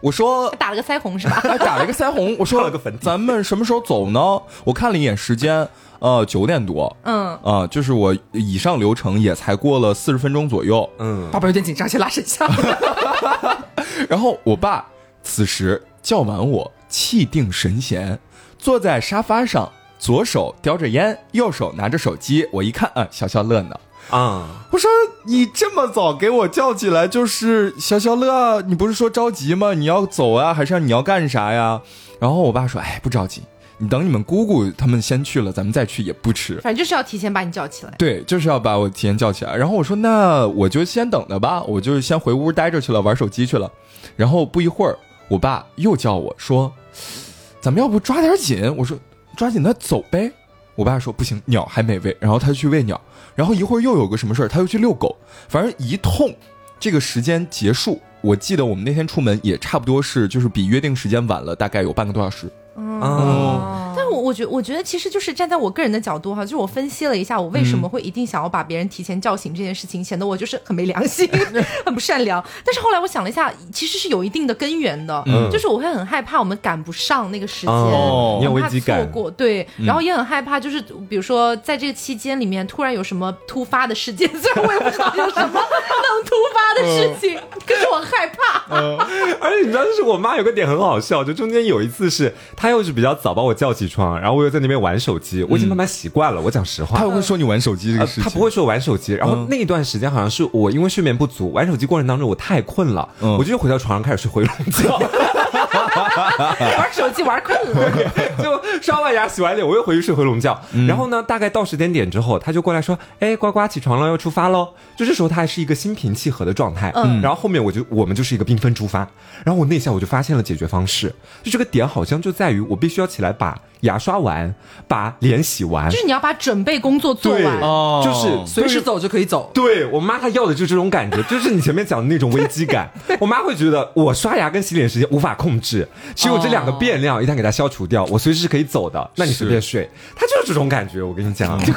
我说打了个腮红是吧？还打了一个腮红，我说了个粉底咱们什么时候走呢？我看了一眼时间，呃，九点多，嗯，啊、就是我以上流程也才过了四十分钟左右，嗯，爸爸有点紧张，先拉伸一下。然后我爸此时叫完我，气定神闲，坐在沙发上，左手叼着烟，右手拿着手机，我一看啊，消消乐呢。啊，我说你这么早给我叫起来，就是消消乐啊？你不是说着急吗？你要走啊，还是你要干啥呀？然后我爸说，哎，不着急，你等你们姑姑他们先去了，咱们再去也不迟。反正就是要提前把你叫起来。对，就是要把我提前叫起来。然后我说，那我就先等着吧，我就先回屋待着去了，玩手机去了。然后不一会儿，我爸又叫我说，咱们要不抓点紧？我说抓紧，的走呗。我爸说不行，鸟还没喂，然后他就去喂鸟。然后一会儿又有个什么事儿，他又去遛狗，反正一通，这个时间结束。我记得我们那天出门也差不多是，就是比约定时间晚了大概有半个多小时。哦，但我我觉我觉得其实就是站在我个人的角度哈，就是我分析了一下，我为什么会一定想要把别人提前叫醒这件事情，显得我就是很没良心，很不善良。但是后来我想了一下，其实是有一定的根源的，嗯就是我会很害怕我们赶不上那个时间。哦，你有很怕危机感错，过，对，然后也很害怕，就是比如说在这个期间里面突然有什么突发的事件，虽然我也不知道有什么能突发的事情，可是我害怕。而且你知道，就是我妈有个点很好笑，就中间有一次是她又是比较早把我叫起床，然后我又在那边玩手机，我已经慢慢习惯了。我讲实话，他会说你玩手机这个呃事情，他不会说玩手机，然后嗯。那一段时间好像是我因为睡眠不足，玩手机过程当中我太困了，嗯。我就回到床上开始睡回笼觉，玩手机玩困了，就刷完牙洗完脸我又回去睡回笼觉。嗯然后呢，大概到时间点之后，他就过来说：“哎，呱呱起床了，要出发喽。”就这时候他还是一个心平气和的状态，嗯，然后后面我就我们就是一个缤纷出发，然后我那下我就发现了解决方式，就这个点好像就在于我必须要起来把牙刷完，把脸洗完就，是你要把准备工作做对完。哦就是随时走就可以走。对我妈她要的就是这种感觉，就是你前面讲的那种危机感。我妈会觉得我刷牙跟洗脸时间无法控制，只有这两个变量一旦给它消除掉，我随时是可以走的。那你随便睡，他就是这种感觉。我跟你讲，听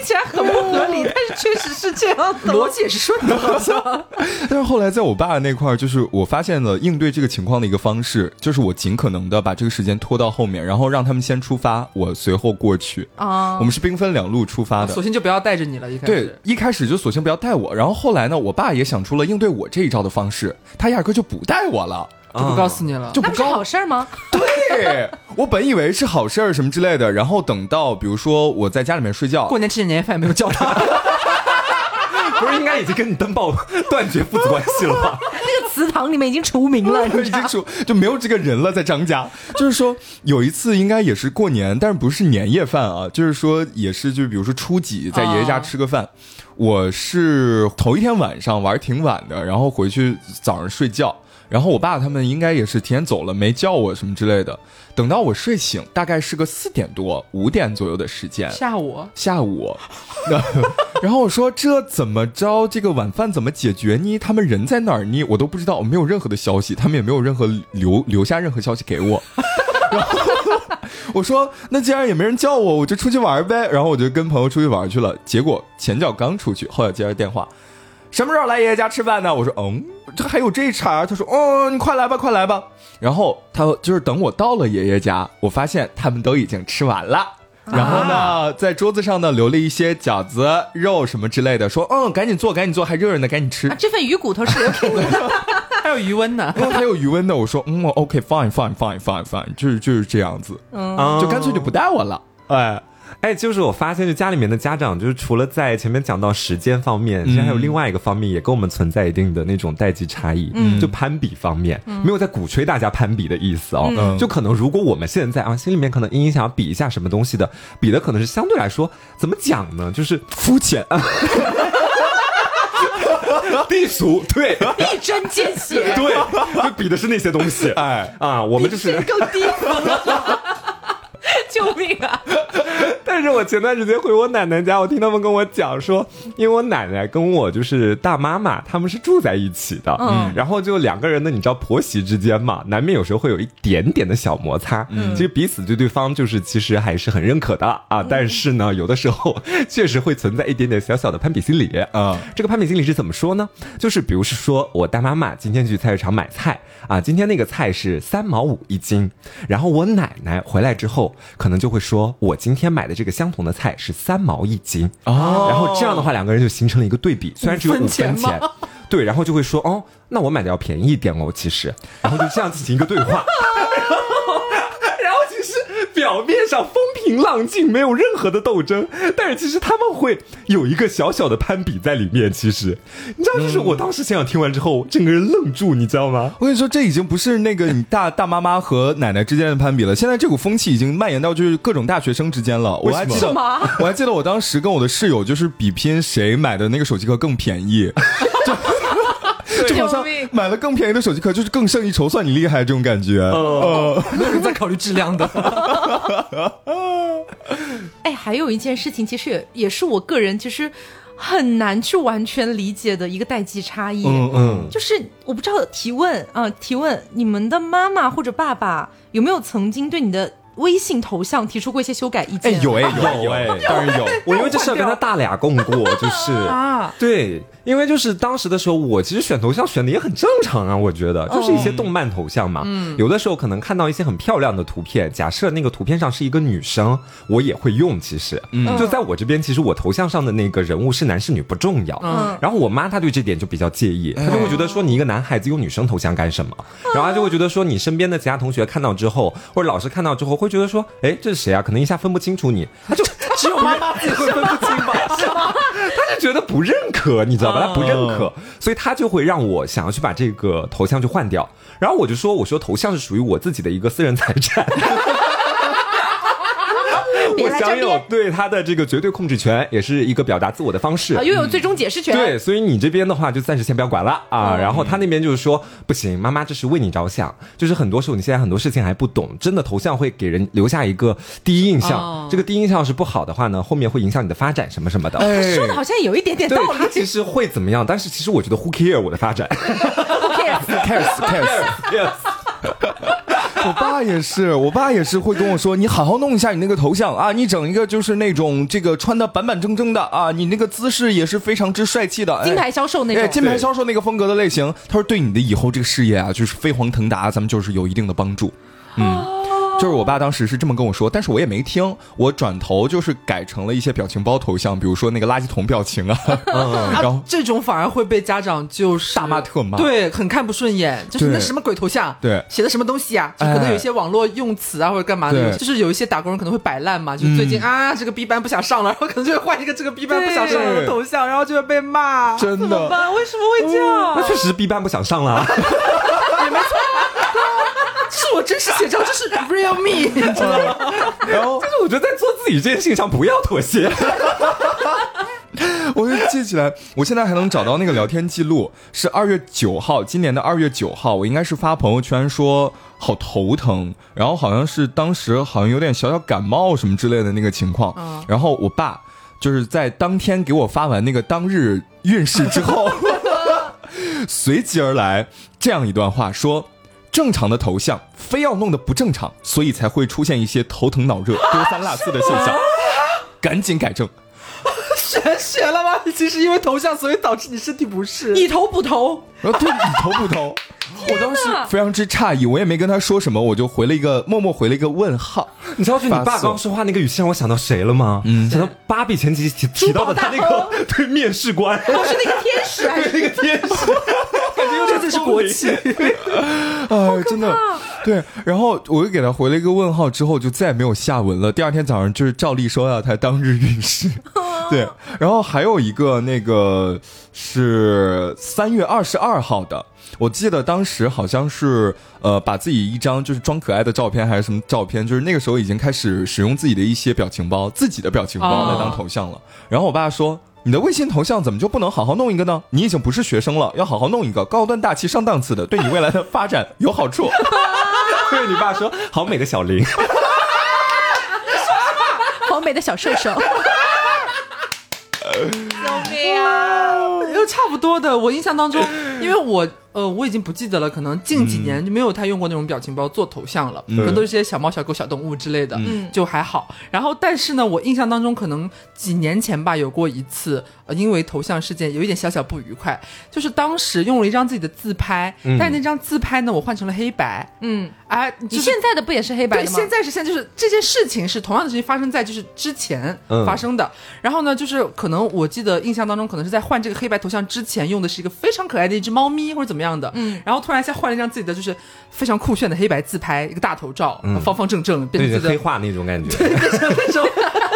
起起来很不合理，但是确实是这样的。逻辑也是顺的，好像。但是后来在我爸那块儿，就是我发现了应对这个情况的一个方式，就是我尽可能的把这个时间拖到后面，然后让他们先出发，我随后过去。啊我们是兵分两路出发的。索性就不要带着你了，一开始对。，一开始就索性不要带我，然后后来呢，我爸也想出了应对我这一招的方式，他压根就不带我了，就不告诉你了，就不告那不是好事儿吗？对 我本以为是好事儿什么之类的，然后等到比如说我在家里面睡觉过，年吃年夜饭没有叫他，不是应该已经跟你登报断绝父子关系了吗？那个祠堂里面已经除名了，已经除就没有这个人了，在张家。就是说有一次应该也是过年，但是不是年夜饭啊，就是说也是就比如说初几在爷爷家吃个饭。我是头一天晚上玩挺晚的，然后回去早上睡觉。然后我爸他们应该也是提前走了，没叫我什么之类的。等到我睡醒，大概是个四点多、五点左右的时间，下午。下午，然后我说这怎么着？这个晚饭怎么解决呢？他们人在哪儿呢？我都不知道，我没有任何的消息，他们也没有任何留留下任何消息给我。然后我说那既然也没人叫我，我就出去玩呗。然后我就跟朋友出去玩去了。结果前脚刚出去，后脚接着电话，什么时候来爷爷家吃饭呢？我说嗯，这还有这茬儿。他说哦，你快来吧，快来吧。然后他就是等我到了爷爷家，我发现他们都已经吃完了。然后呢，在桌子上呢留了一些饺子、肉什么之类的，说嗯，赶紧做，赶紧做，还热着呢，赶紧吃啊，。这份鱼骨头是留给你的。还有余温呢，还有余温的，我说嗯，OK，fine，fine，fine，fine，fine，就是就是这样子，啊就干脆就不带我了。哎，哎，就是我发现，就家里面的家长，就是除了在前面讲到时间方面，其实还有另外一个方面，也跟我们存在一定的那种代际差异。嗯，就攀比方面，没有在鼓吹大家攀比的意思哦。嗯就可能如果我们现在啊，心里面可能隐隐想要比一下什么东西的，比的可能是相对来说怎么讲呢？就是肤浅啊，低俗，对 一针见血，对，就比的是那些东西。哎啊，我们就是谁够低俗了？救命啊！但是我前段时间回我奶奶家，我听他们跟我讲说，因为我奶奶跟我就是大妈妈，他们是住在一起的，嗯，然后就两个人呢，你知道婆媳之间嘛，难免有时候会有一点点的小摩擦，嗯，其实彼此对对方就是其实还是很认可的啊，但是呢，有的时候 确实会存在一点点小小的攀比心理啊这个攀比心理是怎么说呢？就是比如是说我大妈妈今天去菜市场买菜啊，今天那个菜是三毛五一斤，然后我奶奶回来之后可能就会说，我今天买的这个相同的菜是三毛一斤哦。然后这样的话两个人就形成了一个对比，虽然只有五分钱。分钱。对，然后就会说哦，那我买的要便宜一点哦，其实，然后就这样进行一个对话，表面上风平浪静，没有任何的斗争，但是其实他们会有一个小小的攀比在里面。其实，你知道，就是我当时现场听完之后，整个人愣住，你知道吗？我跟你说，这已经不是那个你大大妈妈和奶奶之间的攀比了，现在这股风气已经蔓延到就是各种大学生之间了。我还记得，我还记得我当时跟我的室友就是比拼谁买的那个手机壳更便宜，就就好像买了更便宜的手机壳就是更胜一筹，算你厉害这种感觉。呃，没有人在考虑质量的。哎，还有一件事情，其实也也是我个人其实很难去完全理解的一个代际差异。嗯嗯，就是我不知道提问啊、提问你们的妈妈或者爸爸有没有曾经对你的微信头像提出过一些修改意见哎见？有哎有有哎当然有。我因为这事儿跟他大俩共过，就是 啊对，因为就是当时的时候，我其实选头像选的也很正常啊，我觉得就是一些动漫头像嘛。嗯有的时候可能看到一些很漂亮的图片，假设那个图片上是一个女生，我也会用。其实，就在我这边，其实我头像上的那个人物是男是女不重要。嗯然后我妈她对这点就比较介意，她就会觉得说你一个男孩子用女生头像干什么？然后她就会觉得说你身边的其他同学看到之后，或者老师看到之后，会觉得说，哎，这是谁啊？可能一下分不清楚你，她就只有妈妈自己会分不清吧？是吗？他就觉得不认可，你知道吧？他不认可，嗯所以他就会让我想要去把这个头像去换掉。然后我就说，我说头像是属于我自己的一个私人财产。别来这我享有边对他的这个绝对控制权，也是一个表达自我的方式啊，。拥有最终解释权。对，所以你这边的话就暂时先不要管了啊。嗯然后他那边就是说，不行，妈妈这是为你着想，就是很多时候你现在很多事情还不懂，真的头像会给人留下一个第一印象，哦这个第一印象是不好的话呢，后面会影响你的发展什么什么的。哎说的好像有一点点道对理。他其实会怎么样，但是其实我觉得 who care 我的发展 Who cares？我爸也是，我爸也是会跟我说，你好好弄一下你那个头像啊，你整一个就是那种这个穿的板板正正的啊，你那个姿势也是非常之帅气的，哎金牌销售那哎，种。金牌销售那个风格的类型，他说对你的以后这个事业啊，就是飞黄腾达，咱们就是有一定的帮助。嗯，就是我爸当时是这么跟我说，但是我也没听，我转头就是改成了一些表情包头像，比如说那个垃圾桶表情啊，然后啊，这种反而会被家长就是大骂特骂对，很看不顺眼，就是那什么鬼头像，对写的什么东西啊，就哎可能有一些网络用词啊或者干嘛的，就是有一些打工人可能会摆烂嘛，就是最近啊这个 B 班不想上了，然后可能就会换一个这个 B 班不想上了的头像，然后就会被骂。真的。怎么办？为什么会这样那？确实 B 班不想上了啊。这是我真实写照，这是 real me，你知道吗？然后但是我觉得在做自己这件事情上不要妥协。我就记起来，我现在还能找到那个聊天记录，是二月九号，今年的二月九号，我应该是发朋友圈说好头疼，然后好像是当时好像有点小小感冒什么之类的那个情况，嗯然后我爸就是在当天给我发完那个当日运势之后，随即而来这样一段话说。正常的头像非要弄得不正常，所以才会出现一些头疼脑热、丢三落四的现象，赶紧改正。玄学了吗？其实因为头像，所以导致你身体不适。以头补头，然后对你头不头？我当时非常之诧异，我也没跟他说什么，我就回了一个默默回了一个问号。你知道，就你爸刚说话那个语气让我想到谁了吗？嗯，想到芭比前几集提提到的他那个 对面试官，我是那个天使还是那个天使，感觉有点这是国旗。哎，真的，对。然后我又给他回了一个问号，之后就再也没有下文了。第二天早上就是照例收到他当日运势，对。然后还有一个那个是三月二十二号的，我记得当时好像是呃把自己一张就是装可爱的照片还是什么照片，就是那个时候已经开始使用自己的一些表情包，自己的表情包哦来当头像了。然后我爸说。你的微信头像怎么就不能好好弄一个呢？你已经不是学生了，要好好弄一个高端大气上档次的，对你未来的发展有好处。对你爸说好美的小林，好美的小瘦瘦。救命啊！又 差不多的，我印象当中，因为我呃我已经不记得了，可能近几年就没有太用过那种表情包做头像了，可能都是些小猫、小狗、小动物之类的，嗯就还好。然后，但是呢，我印象当中可能几年前吧，有过一次，呃，因为头像事件有一点小小不愉快，就是当时用了一张自己的自拍，但是那张自拍呢，我换成了黑白，嗯，哎，你就是现在的不也是黑白对，的吗？现在是现在，就是这件事情是同样的事情发生在就是之前嗯发生的。然后呢，就是可能我记得印象当中，可能是在换这个黑白头像之前用的是一个非常可爱的一只猫咪或者怎么样的。嗯，然后突然一下换了一张自己的就是非常酷炫的黑白自拍，一个大头照，方方正正，变成自己的。黑化那种感觉。那种，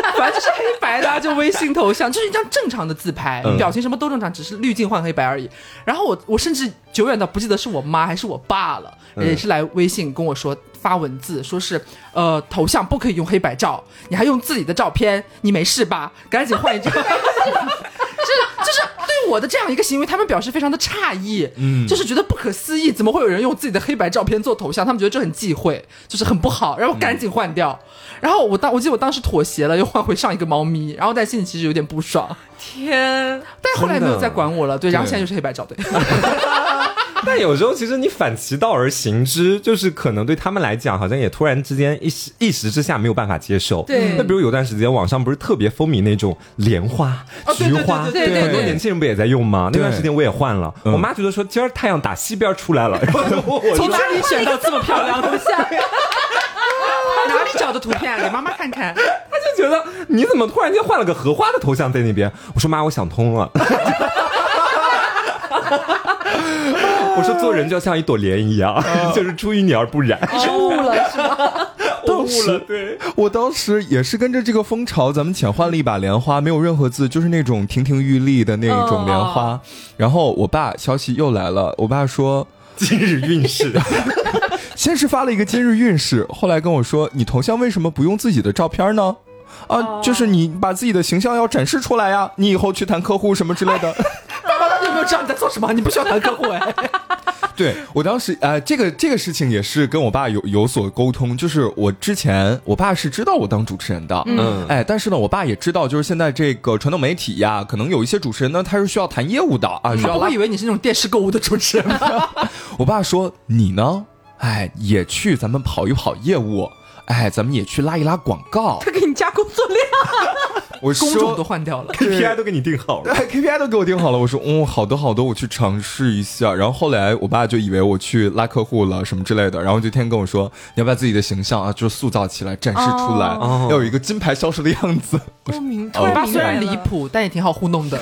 反正就是黑白的啊、就微信头像，就是一张正常的自拍，嗯表情什么都正常，只是滤镜换黑白而已。然后我我甚至久远到不记得是我妈还是我爸了，嗯也是来微信跟我说发文字，说是呃头像不可以用黑白照，你还用自己的照片，你没事吧？赶紧换一张。是 就是对我的这样一个行为，他们表示非常的诧异，嗯，就是觉得不可思议，怎么会有人用自己的黑白照片做头像？他们觉得这很忌讳，就是很不好，然后赶紧换掉。然后我当我记得我当时妥协了，又换回上一个猫咪，然后在心里其实有点不爽，天，但是后来没有再管我了，对，然后现在就是黑白照，对，但有时候其实你反其道而行之，就是可能对他们来讲，好像也突然之间一时一时之下没有办法接受。对那比如有段时间网上不是特别风靡那种莲花、菊花，对对对很多年轻人不也在用吗？那段时间我也换了，嗯我妈觉得说今儿太阳打西边出来了，然后我我说从哪里选到这么漂亮的头像？像哪里找的图片？给妈妈看看。她就觉得你怎么突然间换了个荷花的头像在那边？我说妈，我想通了。我说做人就要像一朵莲一样，就是出淤泥而不染。你是悟了是吗？我悟了，对。我当时也是跟着这个风潮，咱们浅换了一把莲花，没有任何字，就是那种亭亭玉立的那种莲花。然后我爸消息又来了，我爸说。今日运势，先是发了一个今日运势，后来跟我说：“你头像为什么不用自己的照片呢？啊，就是你把自己的形象要展示出来呀，你以后去谈客户什么之类的。爸爸，你有没有知道你在做什么？你不需要谈客户哎。对我当时，呃，这个这个事情也是跟我爸有有所沟通，就是我之前我爸是知道我当主持人的，嗯哎，但是呢，我爸也知道，就是现在这个传统媒体呀，可能有一些主持人呢，他是需要谈业务的啊，需要拉他不会以为你是那种电视购物的主持人吧？我爸说：“你呢？哎，也去咱们跑一跑业务，哎，咱们也去拉一拉广告。他给你加工作量，我工种都。换掉了。KPI 都给你定好了。哎，KPI 都给我定好了。我说，嗯，好的好的，我去尝试一下。然后后来我爸就以为我去拉客户了什么之类的，然后就天天跟我说，你要把自己的形象啊，就是塑造起来，展示出来，哦要有一个金牌销售的样子。我明你突然爸虽。然离谱，但也挺好糊弄的。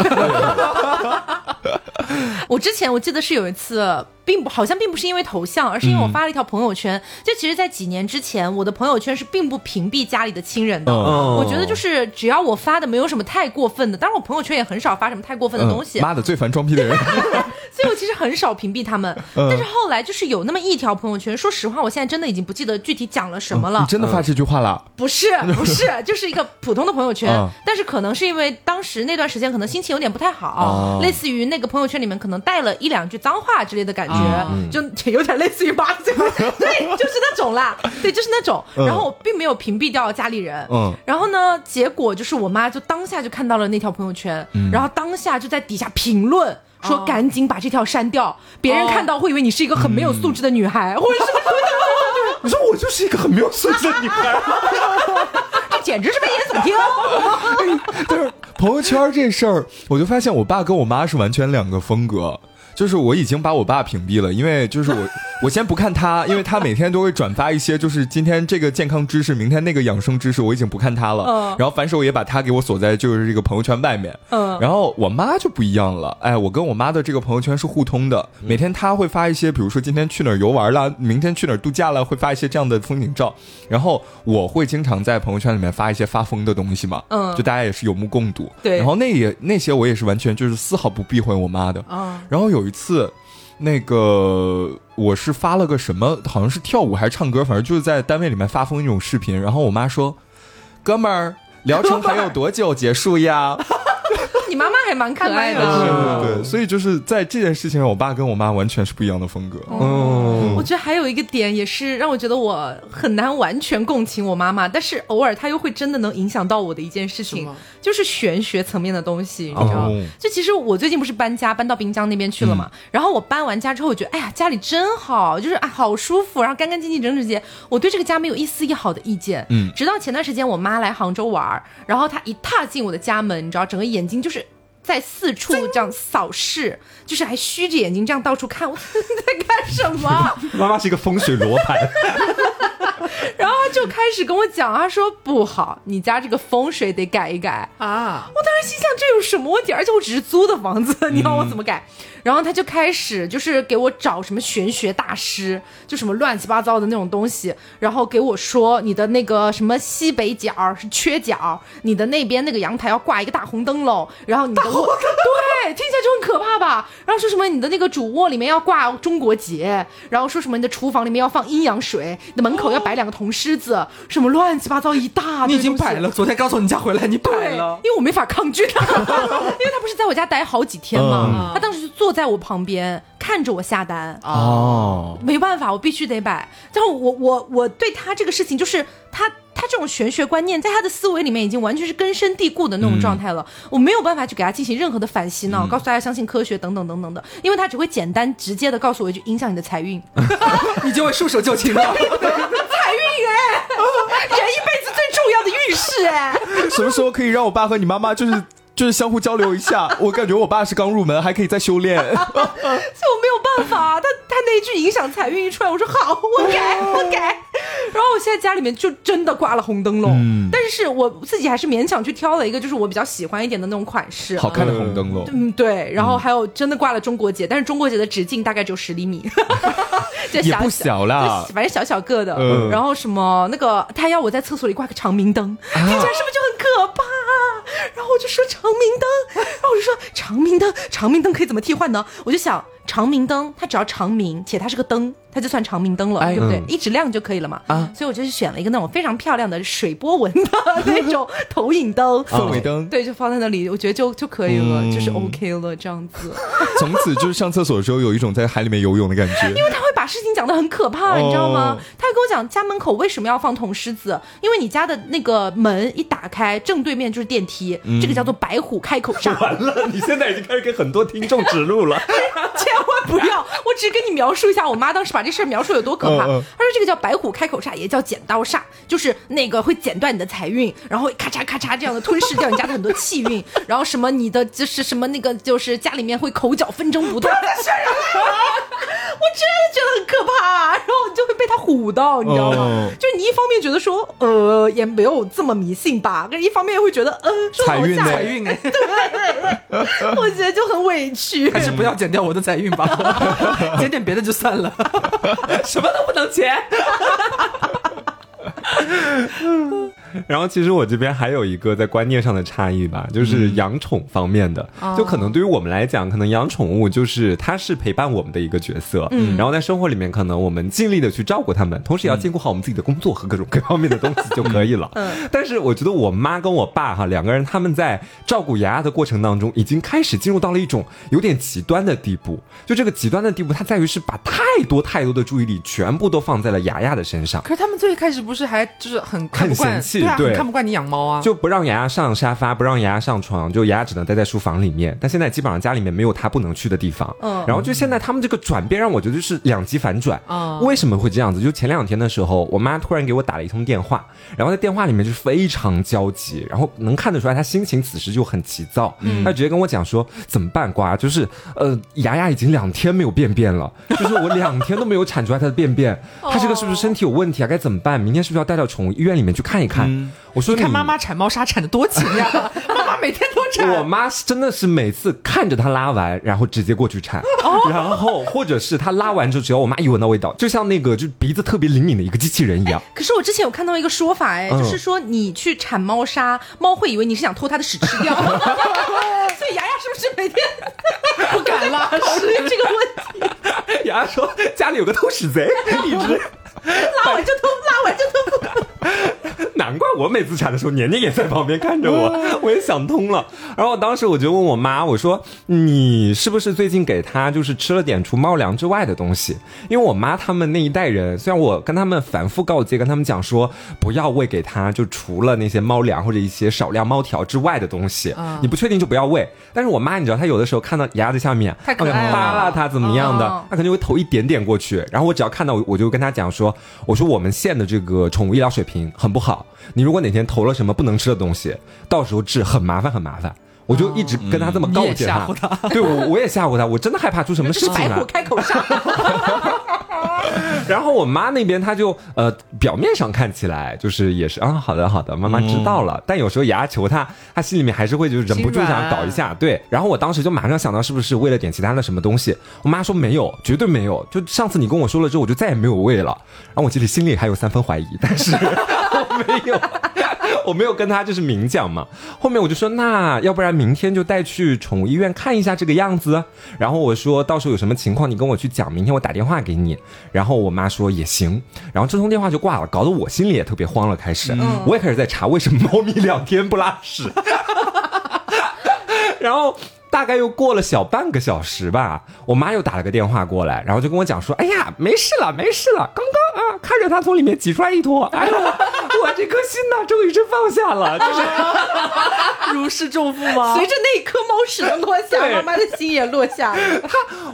我之前我记得是有一次，并不好像并不是因为头像，而是因为我发了一条朋友圈。就其实，在几年之前，我的朋友圈是并不屏蔽家里的亲人的。嗯我觉得就是只要我发的没有什么太过分的，当然我朋友圈也很少发什么太过分的东西，嗯妈的，最烦装逼的人。所以我其实很少屏蔽他们。但是后来就是有那么一条朋友圈，说实话，我现在真的已经不记得具体讲了什么了。你真的发这句话了？不是不是，就是一个普通的朋友圈，嗯但是可能是因为当时那段时间可能心情有点不太好，哦类似于那个朋友圈里面可能带了一两句脏话之类的感觉，嗯。就有点类似于妈的这个，对，就是那种啦，对，就是那种。然后我并没有屏蔽掉家里人，嗯。然后呢，结果就是我妈就当下就看到了那条朋友圈，嗯。然后当下就在底下评论。说赶紧把这条删掉，别人看到会以为你是一个很没有素质的女孩，或者是你说我就是一个很没有素质的女孩。这简直是危言耸听。但是朋友圈这事儿，我就发现我爸跟我妈是完全两个风格。就是我已经把我爸屏蔽了，因为就是我，我先不看他，因为他每天都会转发一些，就是今天这个健康知识，明天那个养生知识，我已经不看他了。嗯然后反手也把他给我锁在就是这个朋友圈外面。嗯然后我妈就不一样了，哎，我跟我妈的这个朋友圈是互通的，每天她会发一些，比如说今天去哪儿游玩了，明天去哪儿度假了，会发一些这样的风景照。然后我会经常在朋友圈里面发一些发疯的东西嘛，嗯就大家也是有目共睹。对然后那也那些我也是完全就是丝毫不避讳我妈的。啊，然后有一次，那个我是发了个什么，好像是跳舞还是唱歌，反正就是在单位里面发疯那种视频。然后我妈说：“哥们儿，疗程还有多久结束呀？” 你妈妈还蛮可爱的。对对对，所以就是在这件事情上，我爸跟我妈完全是不一样的风格。嗯，我觉得还有一个点也是让我觉得我很难完全共情我妈妈，但是偶尔她又会真的能影响到我的一件事情，就是玄学层面的东西，你知道吗？哦就其实我最近不是搬家搬到滨江那边去了嘛，然后我搬完家之后，我觉得哎呀家里真好，就是啊好舒服，然后干干净净整整洁洁，我对这个家没有一丝一毫的意见。嗯直到前段时间我妈来杭州玩，然后她一踏进我的家门，你知道整个眼睛就是。在四处这样扫视，就是还虚着眼睛这样到处看，我 在干什么？妈妈是一个风水罗盘，然后他就开始跟我讲，他说不好，你家这个风水得改一改。啊，我当时心想这有什么问题？而且我只是租的房子，你要我怎么改？然后他就开始就是给我找什么玄学大师，就什么乱七八糟的那种东西，然后给我说你的那个什么西北角是缺角，你的那边那个阳台要挂一个大红灯笼，然后你的卧对听起来就很可怕吧？然后说什么你的那个主卧里面要挂中国结，然后说什么你的厨房里面要放阴阳水，你的门口要摆两个铜狮子，什么乱七八糟一大堆你已经摆了，昨天刚从你家回来，你摆，了。因为我没法抗拒他，因为他不是在我家待好几天嘛，他当时就坐在我旁边看着我下单。哦，没办法，我必须得摆。然后我我我对他这个事情，就是他他这种玄学观念，在他的思维里面已经完全是根深蒂固的那种状态了。我没有办法去给他进行任何的反洗脑，告诉大家相信科学等等等等的，因为他只会简单直接的告诉我一句影响你的财运。你就会束手就擒了。财运哎，人一辈子最重要的运势哎。什么时候可以让我爸和你妈妈就是就是相互交流一下？我感觉我爸是刚入门，还可以再修炼。所以我没有办法，他他那一句影响财运一出来，我说好，我改，我改。然后我现在家里面就真的挂了红灯笼，嗯但是我自己还是勉强去挑了一个，就是我比较喜欢一点的那种款式。好看的红灯笼，嗯，对，然后还有真的挂了中国结，但是中国结的直径大概只有十厘米，就也不小小啦反正小小个的。嗯然后什么那个，他要我在厕所里挂个长明灯，听起来是不是就很可怕？然后我就说长明灯，然后我就说长明灯，长明灯可以怎么替换呢？我就想长明灯，它只要长明且它是个灯，它就算长明灯了，哎对不对？嗯一直亮就可以了嘛。啊所以我就去选了一个那种非常漂亮的水波纹的那种投影灯，氛围灯。对，就放在那里，我觉得就就可以了，嗯就是 OK 了，这样子。从此就是上厕所的时候有一种在海里面游泳的感觉。因为他会把事情讲得很可怕，哦你知道吗？他会跟我讲家门口为什么要放铜狮子，因为你家的那个门一打开，正对面就是电梯，这个叫做白虎开口煞。完了，你现在已经开始给很多听众指路了。前 千万不要！我只是跟你描述一下，我妈当时把这事儿描述有多可怕。嗯嗯她说这个叫白虎开口煞，也叫剪刀煞，就是那个会剪断你的财运，然后咔嚓咔嚓这样的吞噬掉你家的很多气运，然后什么你的就是什么那个就是家里面会口角纷争不断。我真的觉得很可怕、然后你就会被他唬到，你知道吗？哦就是你一方面觉得说，呃，也没有这么迷信吧，可是一方面又会觉得，呃，说得好财运哎，我觉得就很委屈。还是不要剪掉我的财运吧，剪点别的就算了。什么都不能钱。然后其实我这边还有一个在观念上的差异吧，就是养宠方面的，就可能对于我们来讲，可能养宠物就是它是陪伴我们的一个角色，嗯，然后在生活里面，可能我们尽力的去照顾它们，同时也要兼顾好我们自己的工作和各种各方面的东西就可以了。嗯，但是我觉得我妈跟我爸哈两个人他们在照顾牙牙的过程当中，已经开始进入到了一种有点极端的地步。就这个极端的地步，它在于是把太多太多的注意力全部都放在了牙牙的身上。可是他们最开始不是还就是很很嫌弃对啊，看不惯你养猫啊，就不让牙牙上沙发，不让牙牙上床，就牙牙只能待在书房里面。但现在基本上家里面没有他不能去的地方。嗯然后就现在他们这个转变让我觉得就是两极反转。嗯为什么会这样子？就前两天的时候，我妈突然给我打了一通电话，然后在电话里面就非常焦急，然后能看得出来她心情此时就很急躁。嗯，她直接跟我讲说怎么办，瓜，就是呃牙牙已经两天没有便便了，就是我两天都没有产出来她的便便，她这个是不是身体有问题啊？该怎么办？明天是不是要带到宠物医院里面去看一看？我说你看妈妈铲猫砂铲的多勤呀，妈妈每天都铲。我妈是真的是每次看着她拉完，然后直接过去铲，然后或者是她拉完之后，只要我妈一闻到味道，就像那个就鼻子特别灵敏的一个机器人一样。可是我之前有看到一个说法，哎，嗯就是说你去铲猫砂，猫会以为你是想偷它的屎吃掉，所以牙牙是不是每天不敢拉屎这个问题？牙说家里有个偷屎贼，一直。拉完就偷，拉完就偷。难怪我每次产的时候，年年也在旁边看着我，我也想通了。然后当时我就问我妈，我说你是不是最近给他就是吃了点除猫粮之外的东西？因为我妈他们那一代人，虽然我跟他们反复告诫，跟他们讲说不要喂给他，就除了那些猫粮或者一些少量猫条之外的东西，你不确定就不要喂。但是我妈你知道，她有的时候看到牙子下面太可爱了扒拉它怎么样的哦，她肯定会投一点点过去。然后我只要看到，我就跟她讲说，我说我们县的这个宠物医疗水平很不好，你如果哪天投了什么不能吃的东西，到时候治很麻烦很麻烦。我就一直跟他这么告诫你也吓唬她对我我也吓唬他，我真的害怕出什么事情来 白虎。开口煞，然后我妈那边她就呃表面上看起来就是也是啊好的好的，妈妈知道了。但有时候牙求她，她心里面还是会就忍不住想搞一下。对，然后我当时就马上想到是不是为了点其他的什么东西？我妈说没有，绝对没有。就上次你跟我说了之后，我就再也没有喂了。然后我其实心里还有三分怀疑，但是 我没有。我没有跟他就是明讲嘛，后面我就说那要不然明天就带去宠物医院看一下这个样子，然后我说到时候有什么情况你跟我去讲，明天我打电话给你。然后我妈说也行，然后这通电话就挂了，搞得我心里也特别慌了，开始、我也开始在查为什么猫咪两天不拉屎，然后。大概又过了小半个小时吧，我妈又打了个电话过来，然后就跟我讲说：“哎呀，没事了，没事了，刚刚啊，看着它从里面挤出来一坨，哎呦，我这颗心呐，终于是放下了，就是 如释重负吗？随着那一颗猫屎的落下，对妈妈的心也落下了。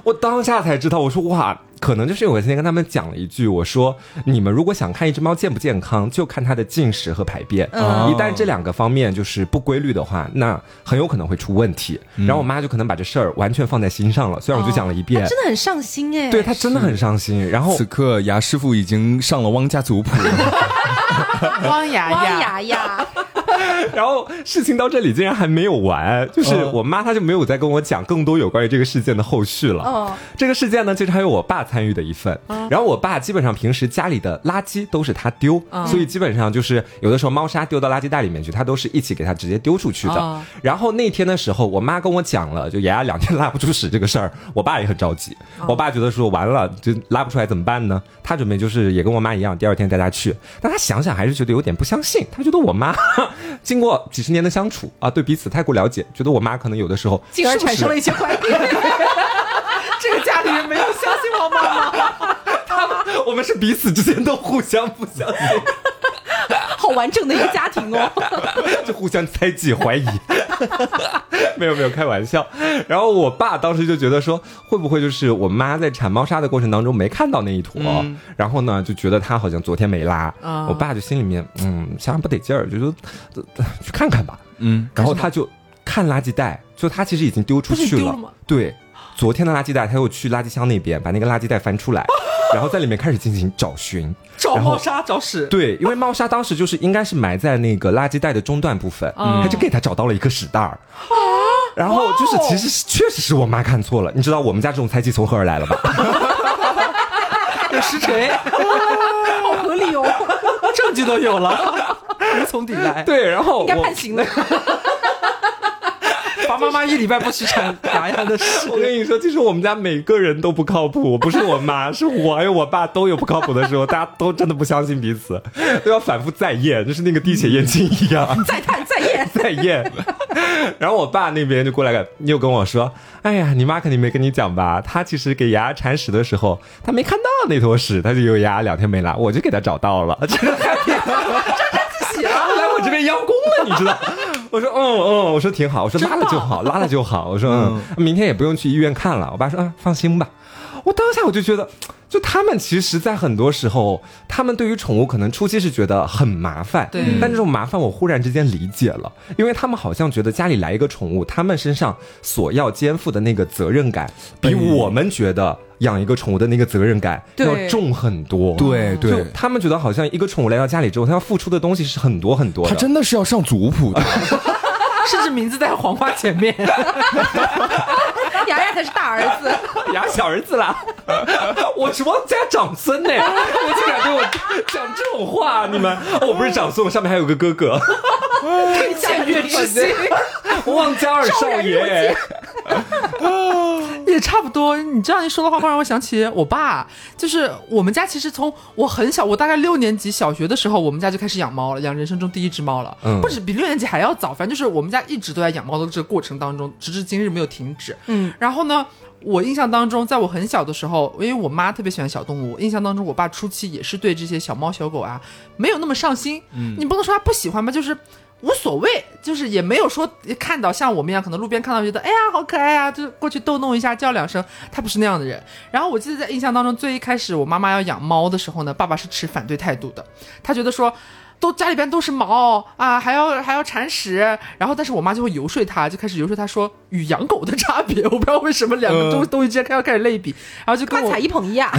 我当下才知道，我说哇，可能就是因为我今天跟他们讲了一句，我说你们如果想看一只猫健不健康，就看它的进食和排便。嗯一旦这两个方面就是不规律的话，那很有可能会出问题。然后我妈就可能把这事儿完全放在心上了，虽然我就讲了一遍。她真的很上心哎，对她真的很上心，然后此刻牙师傅已经上了汪家族谱了。汪牙汪牙，牙，然后事情到这里竟然还没有完，就是我妈她就没有再跟我讲更多有关于这个事件的后续了。哦这个事件呢，其实还有我爸参与的一份。然后我爸基本上平时家里的垃圾都是他丢，所以基本上就是有的时候猫砂丢到垃圾袋里面去，他都是一起给他直接丢出去的。哦然后那天的时候，我妈跟我讲了，就牙牙两天拉不出屎这个事儿，我爸也很着急。我爸觉得说完了就拉不出来怎么办呢？他准备就是也跟我妈一样，第二天带他去。但他想想还是觉得有点不相信，他觉得我妈经过几十年的相处啊，对彼此太过了解，觉得我妈可能有的时候进而是不是产生了一些怀疑。这个家里人没有相信我妈妈。我们是彼此之间都互相不相信，好完整的一个家庭哦。就互相猜忌怀疑。没有没有开玩笑。然后我爸当时就觉得说，会不会就是我妈在铲猫砂的过程当中没看到那一坨，然后呢就觉得她好像昨天没拉。啊我爸就心里面嗯想想不得劲儿，就说去看看吧。嗯，然后他就看垃圾袋，就他其实已经丢出去了丢了吗。对，昨天的垃圾袋他又去垃圾箱那边把那个垃圾袋翻出来，然后在里面开始进行找寻。找猫砂找屎，对，因为猫砂当时就是应该是埋在那个垃圾袋的中段部分，嗯他就给他找到了一个屎袋儿。然后就是，其实是确实是我妈看错了，你知道我们家这种猜忌从何而来了吧？有实锤，好合理哦，证据都有了，无从抵赖。对，然后应该我判刑了。罚妈妈一礼拜不许铲牙牙的屎。我跟你说，其实我们家每个人都不靠谱，不是我妈，是我还有我爸都有不靠谱的时候，大家都真的不相信彼此，都要反复再验，就是那个滴血验亲一样。再探再验，再验。然后我爸那边就过来又跟我说：“哎呀，你妈肯定没跟你讲吧？她其实给牙铲屎的时候，她没看到那坨屎，她就有牙两天没拉，我就给她找到了，这还洗了。来我这边邀功了，你知道？”我说：“嗯嗯，我说挺好，我说拉了就好，拉了就好。我说嗯，明天也不用去医院看了。”我爸说：“嗯，放心吧。”我当下我就觉得，就他们其实，在很多时候，他们对于宠物可能初期是觉得很麻烦，对但这种麻烦我忽然之间理解了，因为他们好像觉得家里来一个宠物，他们身上所要肩负的那个责任感，比我们觉得养一个宠物的那个责任感要重很多。对对对，他们觉得好像一个宠物来到家里之后，他要付出的东西是很多很多的。他真的是要上族谱的。甚至名字在黄花前面。雅雅才是大儿子，养小儿子啦，我是汪家长孙呢，我竟然对我讲这种话，你们，哦我不是长孙，我上面还有个哥哥，僭越之心汪家二少爷。也差不多。你这样一说的话，会让我想起我爸。就是我们家其实从我很小，我大概六年级小学的时候，我们家就开始养猫了，养人生中第一只猫了。嗯不止比六年级还要早，反正就是我们家一直都在养猫的这个过程当中，直至今日没有停止。嗯，然后呢？我印象当中，在我很小的时候，因为我妈特别喜欢小动物，印象当中我爸初期也是对这些小猫小狗啊没有那么上心。嗯，你不能说他不喜欢吧，就是无所谓，就是也没有说看到像我们一样，可能路边看到觉得哎呀好可爱啊，就过去逗弄一下叫两声，他不是那样的人。然后我记得在印象当中，最一开始我妈妈要养猫的时候呢，爸爸是持反对态度的，他觉得说。都家里边都是毛啊，还要还要铲屎，然后但是我妈就会游说他，就开始游说他说与养狗的差别，我不知道为什么两个东东西之间开要开始类比，然后就跟我一捧一啊。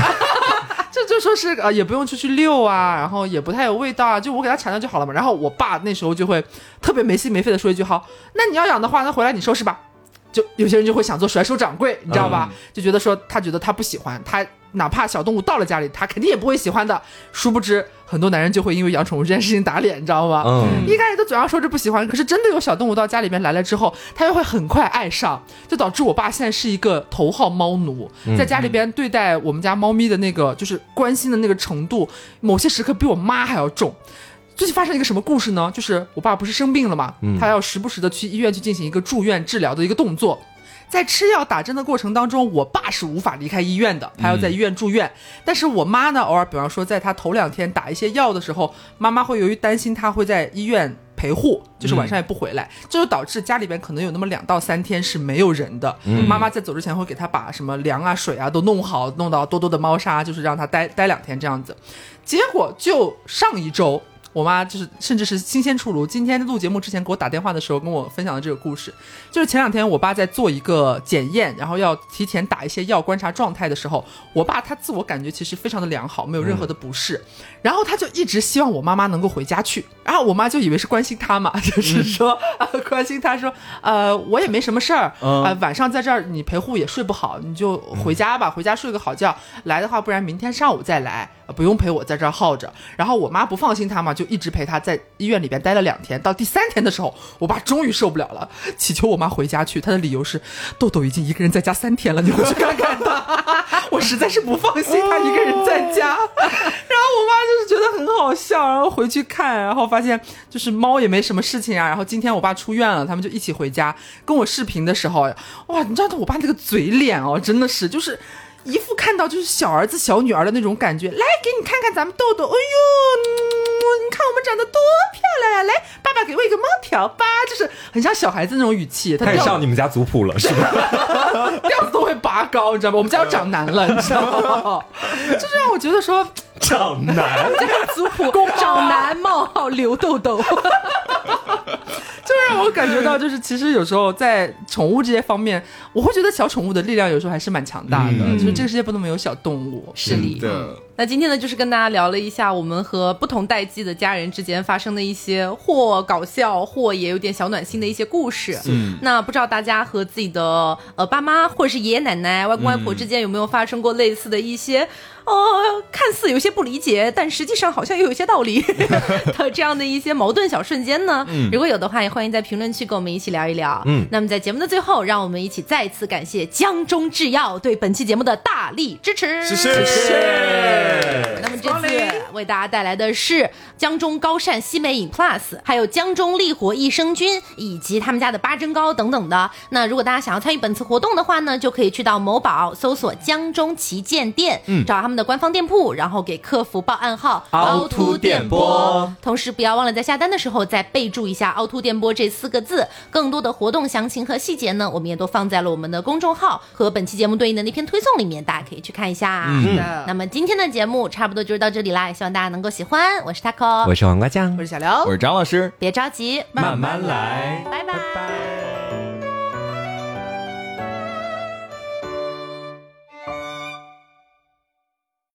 就就说是呃也不用出去遛啊，然后也不太有味道啊，就我给它铲掉就好了嘛。然后我爸那时候就会特别没心没肺的说一句好，那你要养的话，那回来你收拾吧。就有些人就会想做甩手掌柜，你知道吧？就觉得说他觉得他不喜欢，他哪怕小动物到了家里，他肯定也不会喜欢的。殊不知很多男人就会因为养宠物这件事情打脸，你知道吗？嗯，一开始都嘴上说着不喜欢，可是真的有小动物到家里面来了之后，他又会很快爱上，就导致我爸现在是一个头号猫奴，在家里边对待我们家猫咪的那个就是关心的那个程度，某些时刻比我妈还要重。最近发生一个什么故事呢？就是我爸不是生病了嘛，他要时不时的去医院去进行一个住院治疗的一个动作。在吃药打针的过程当中，我爸是无法离开医院的，他要在医院住院。但是我妈呢，偶尔比方说在他头两天打一些药的时候，妈妈会由于担心他会在医院陪护，就是晚上也不回来，这就导致家里边可能有那么两到三天是没有人的。妈妈在走之前会给他把什么粮啊、水啊都弄好，弄到多多的猫砂，就是让他待待两天这样子。结果就上一周。我妈就是，甚至是新鲜出炉。今天录节目之前给我打电话的时候，跟我分享的这个故事，就是前两天我爸在做一个检验，然后要提前打一些药观察状态的时候，我爸他自我感觉其实非常的良好，没有任何的不适，然后他就一直希望我妈妈能够回家去，然后我妈就以为是关心他嘛，就是说、啊关心他说，呃，我也没什么事儿，呃，晚上在这儿你陪护也睡不好，你就回家吧，回家睡个好觉，来的话不然明天上午再来，呃不用陪我在这儿耗着。然后我妈不放心他嘛，就一直陪他在医院里边待了两天。到第三天的时候，我爸终于受不了了，祈求我妈回家去。他的理由是，豆豆已经一个人在家三天了，你回去看看他。我实在是不放心他一个人在家。然后我妈就是觉得很好笑，然后回去看，然后发现就是猫也没什么事情啊。然后今天我爸出院了，他们就一起回家跟我视频的时候，哇，你知道我爸那个嘴脸哦，真的是就是。一副看到就是小儿子小女儿的那种感觉，来给你看看咱们豆豆，哎呦，嗯你看我们长得多漂亮呀！来，爸爸给我一个猫条吧，就是很像小孩子那种语气，他调太上你们家族谱了，是吧？调子都会拔高，你知道吗？我们家要长男了，你知道吗？就是让我觉得说，长男，这个族谱 长男冒号刘豆豆，就让我感觉到，就是其实有时候在宠物这些方面，我会觉得小宠物的力量有时候还是蛮强大的。嗯就是这个世界不能没有小动物。是的。的，那今天呢，就是跟大家聊了一下我们和不同代际的家人之间发生的一些或搞笑，或也有点小暖心的一些故事。嗯，那不知道大家和自己的呃爸妈或者是爷爷奶奶、外公外婆之间有没有发生过类似的一些，呃，看似有些不理解，但实际上好像又有些道理 的这样的一些矛盾小瞬间呢？嗯，如果有的话，也欢迎在评论区跟我们一起聊一聊。嗯那么在节目的最后，让我们一起再次感谢江中制药对本期节目的大力支持。谢谢那么这次为大家带来的是江中高膳西梅饮 Plus，还有江中利活益生菌，以及他们家的八珍糕等等的。那如果大家想要参与本次活动的话呢，就可以去到某宝搜索江中旗舰店，嗯，找他们的官方店铺，然后给客服报暗号凹凸电波。同时不要忘了在下单的时候再备注一下“凹凸电波”这四个字。更多的活动详情和细节呢，我们也都放在了我们的公众号和本期节目对应的那篇推送里面，大家可以去看一下。嗯那么今天的节目差不多就是到这里啦，也希望大家能够喜欢。我是 taco，我是黄瓜酱。我，是小刘。我，是张老师。别着急，慢慢来，拜。拜拜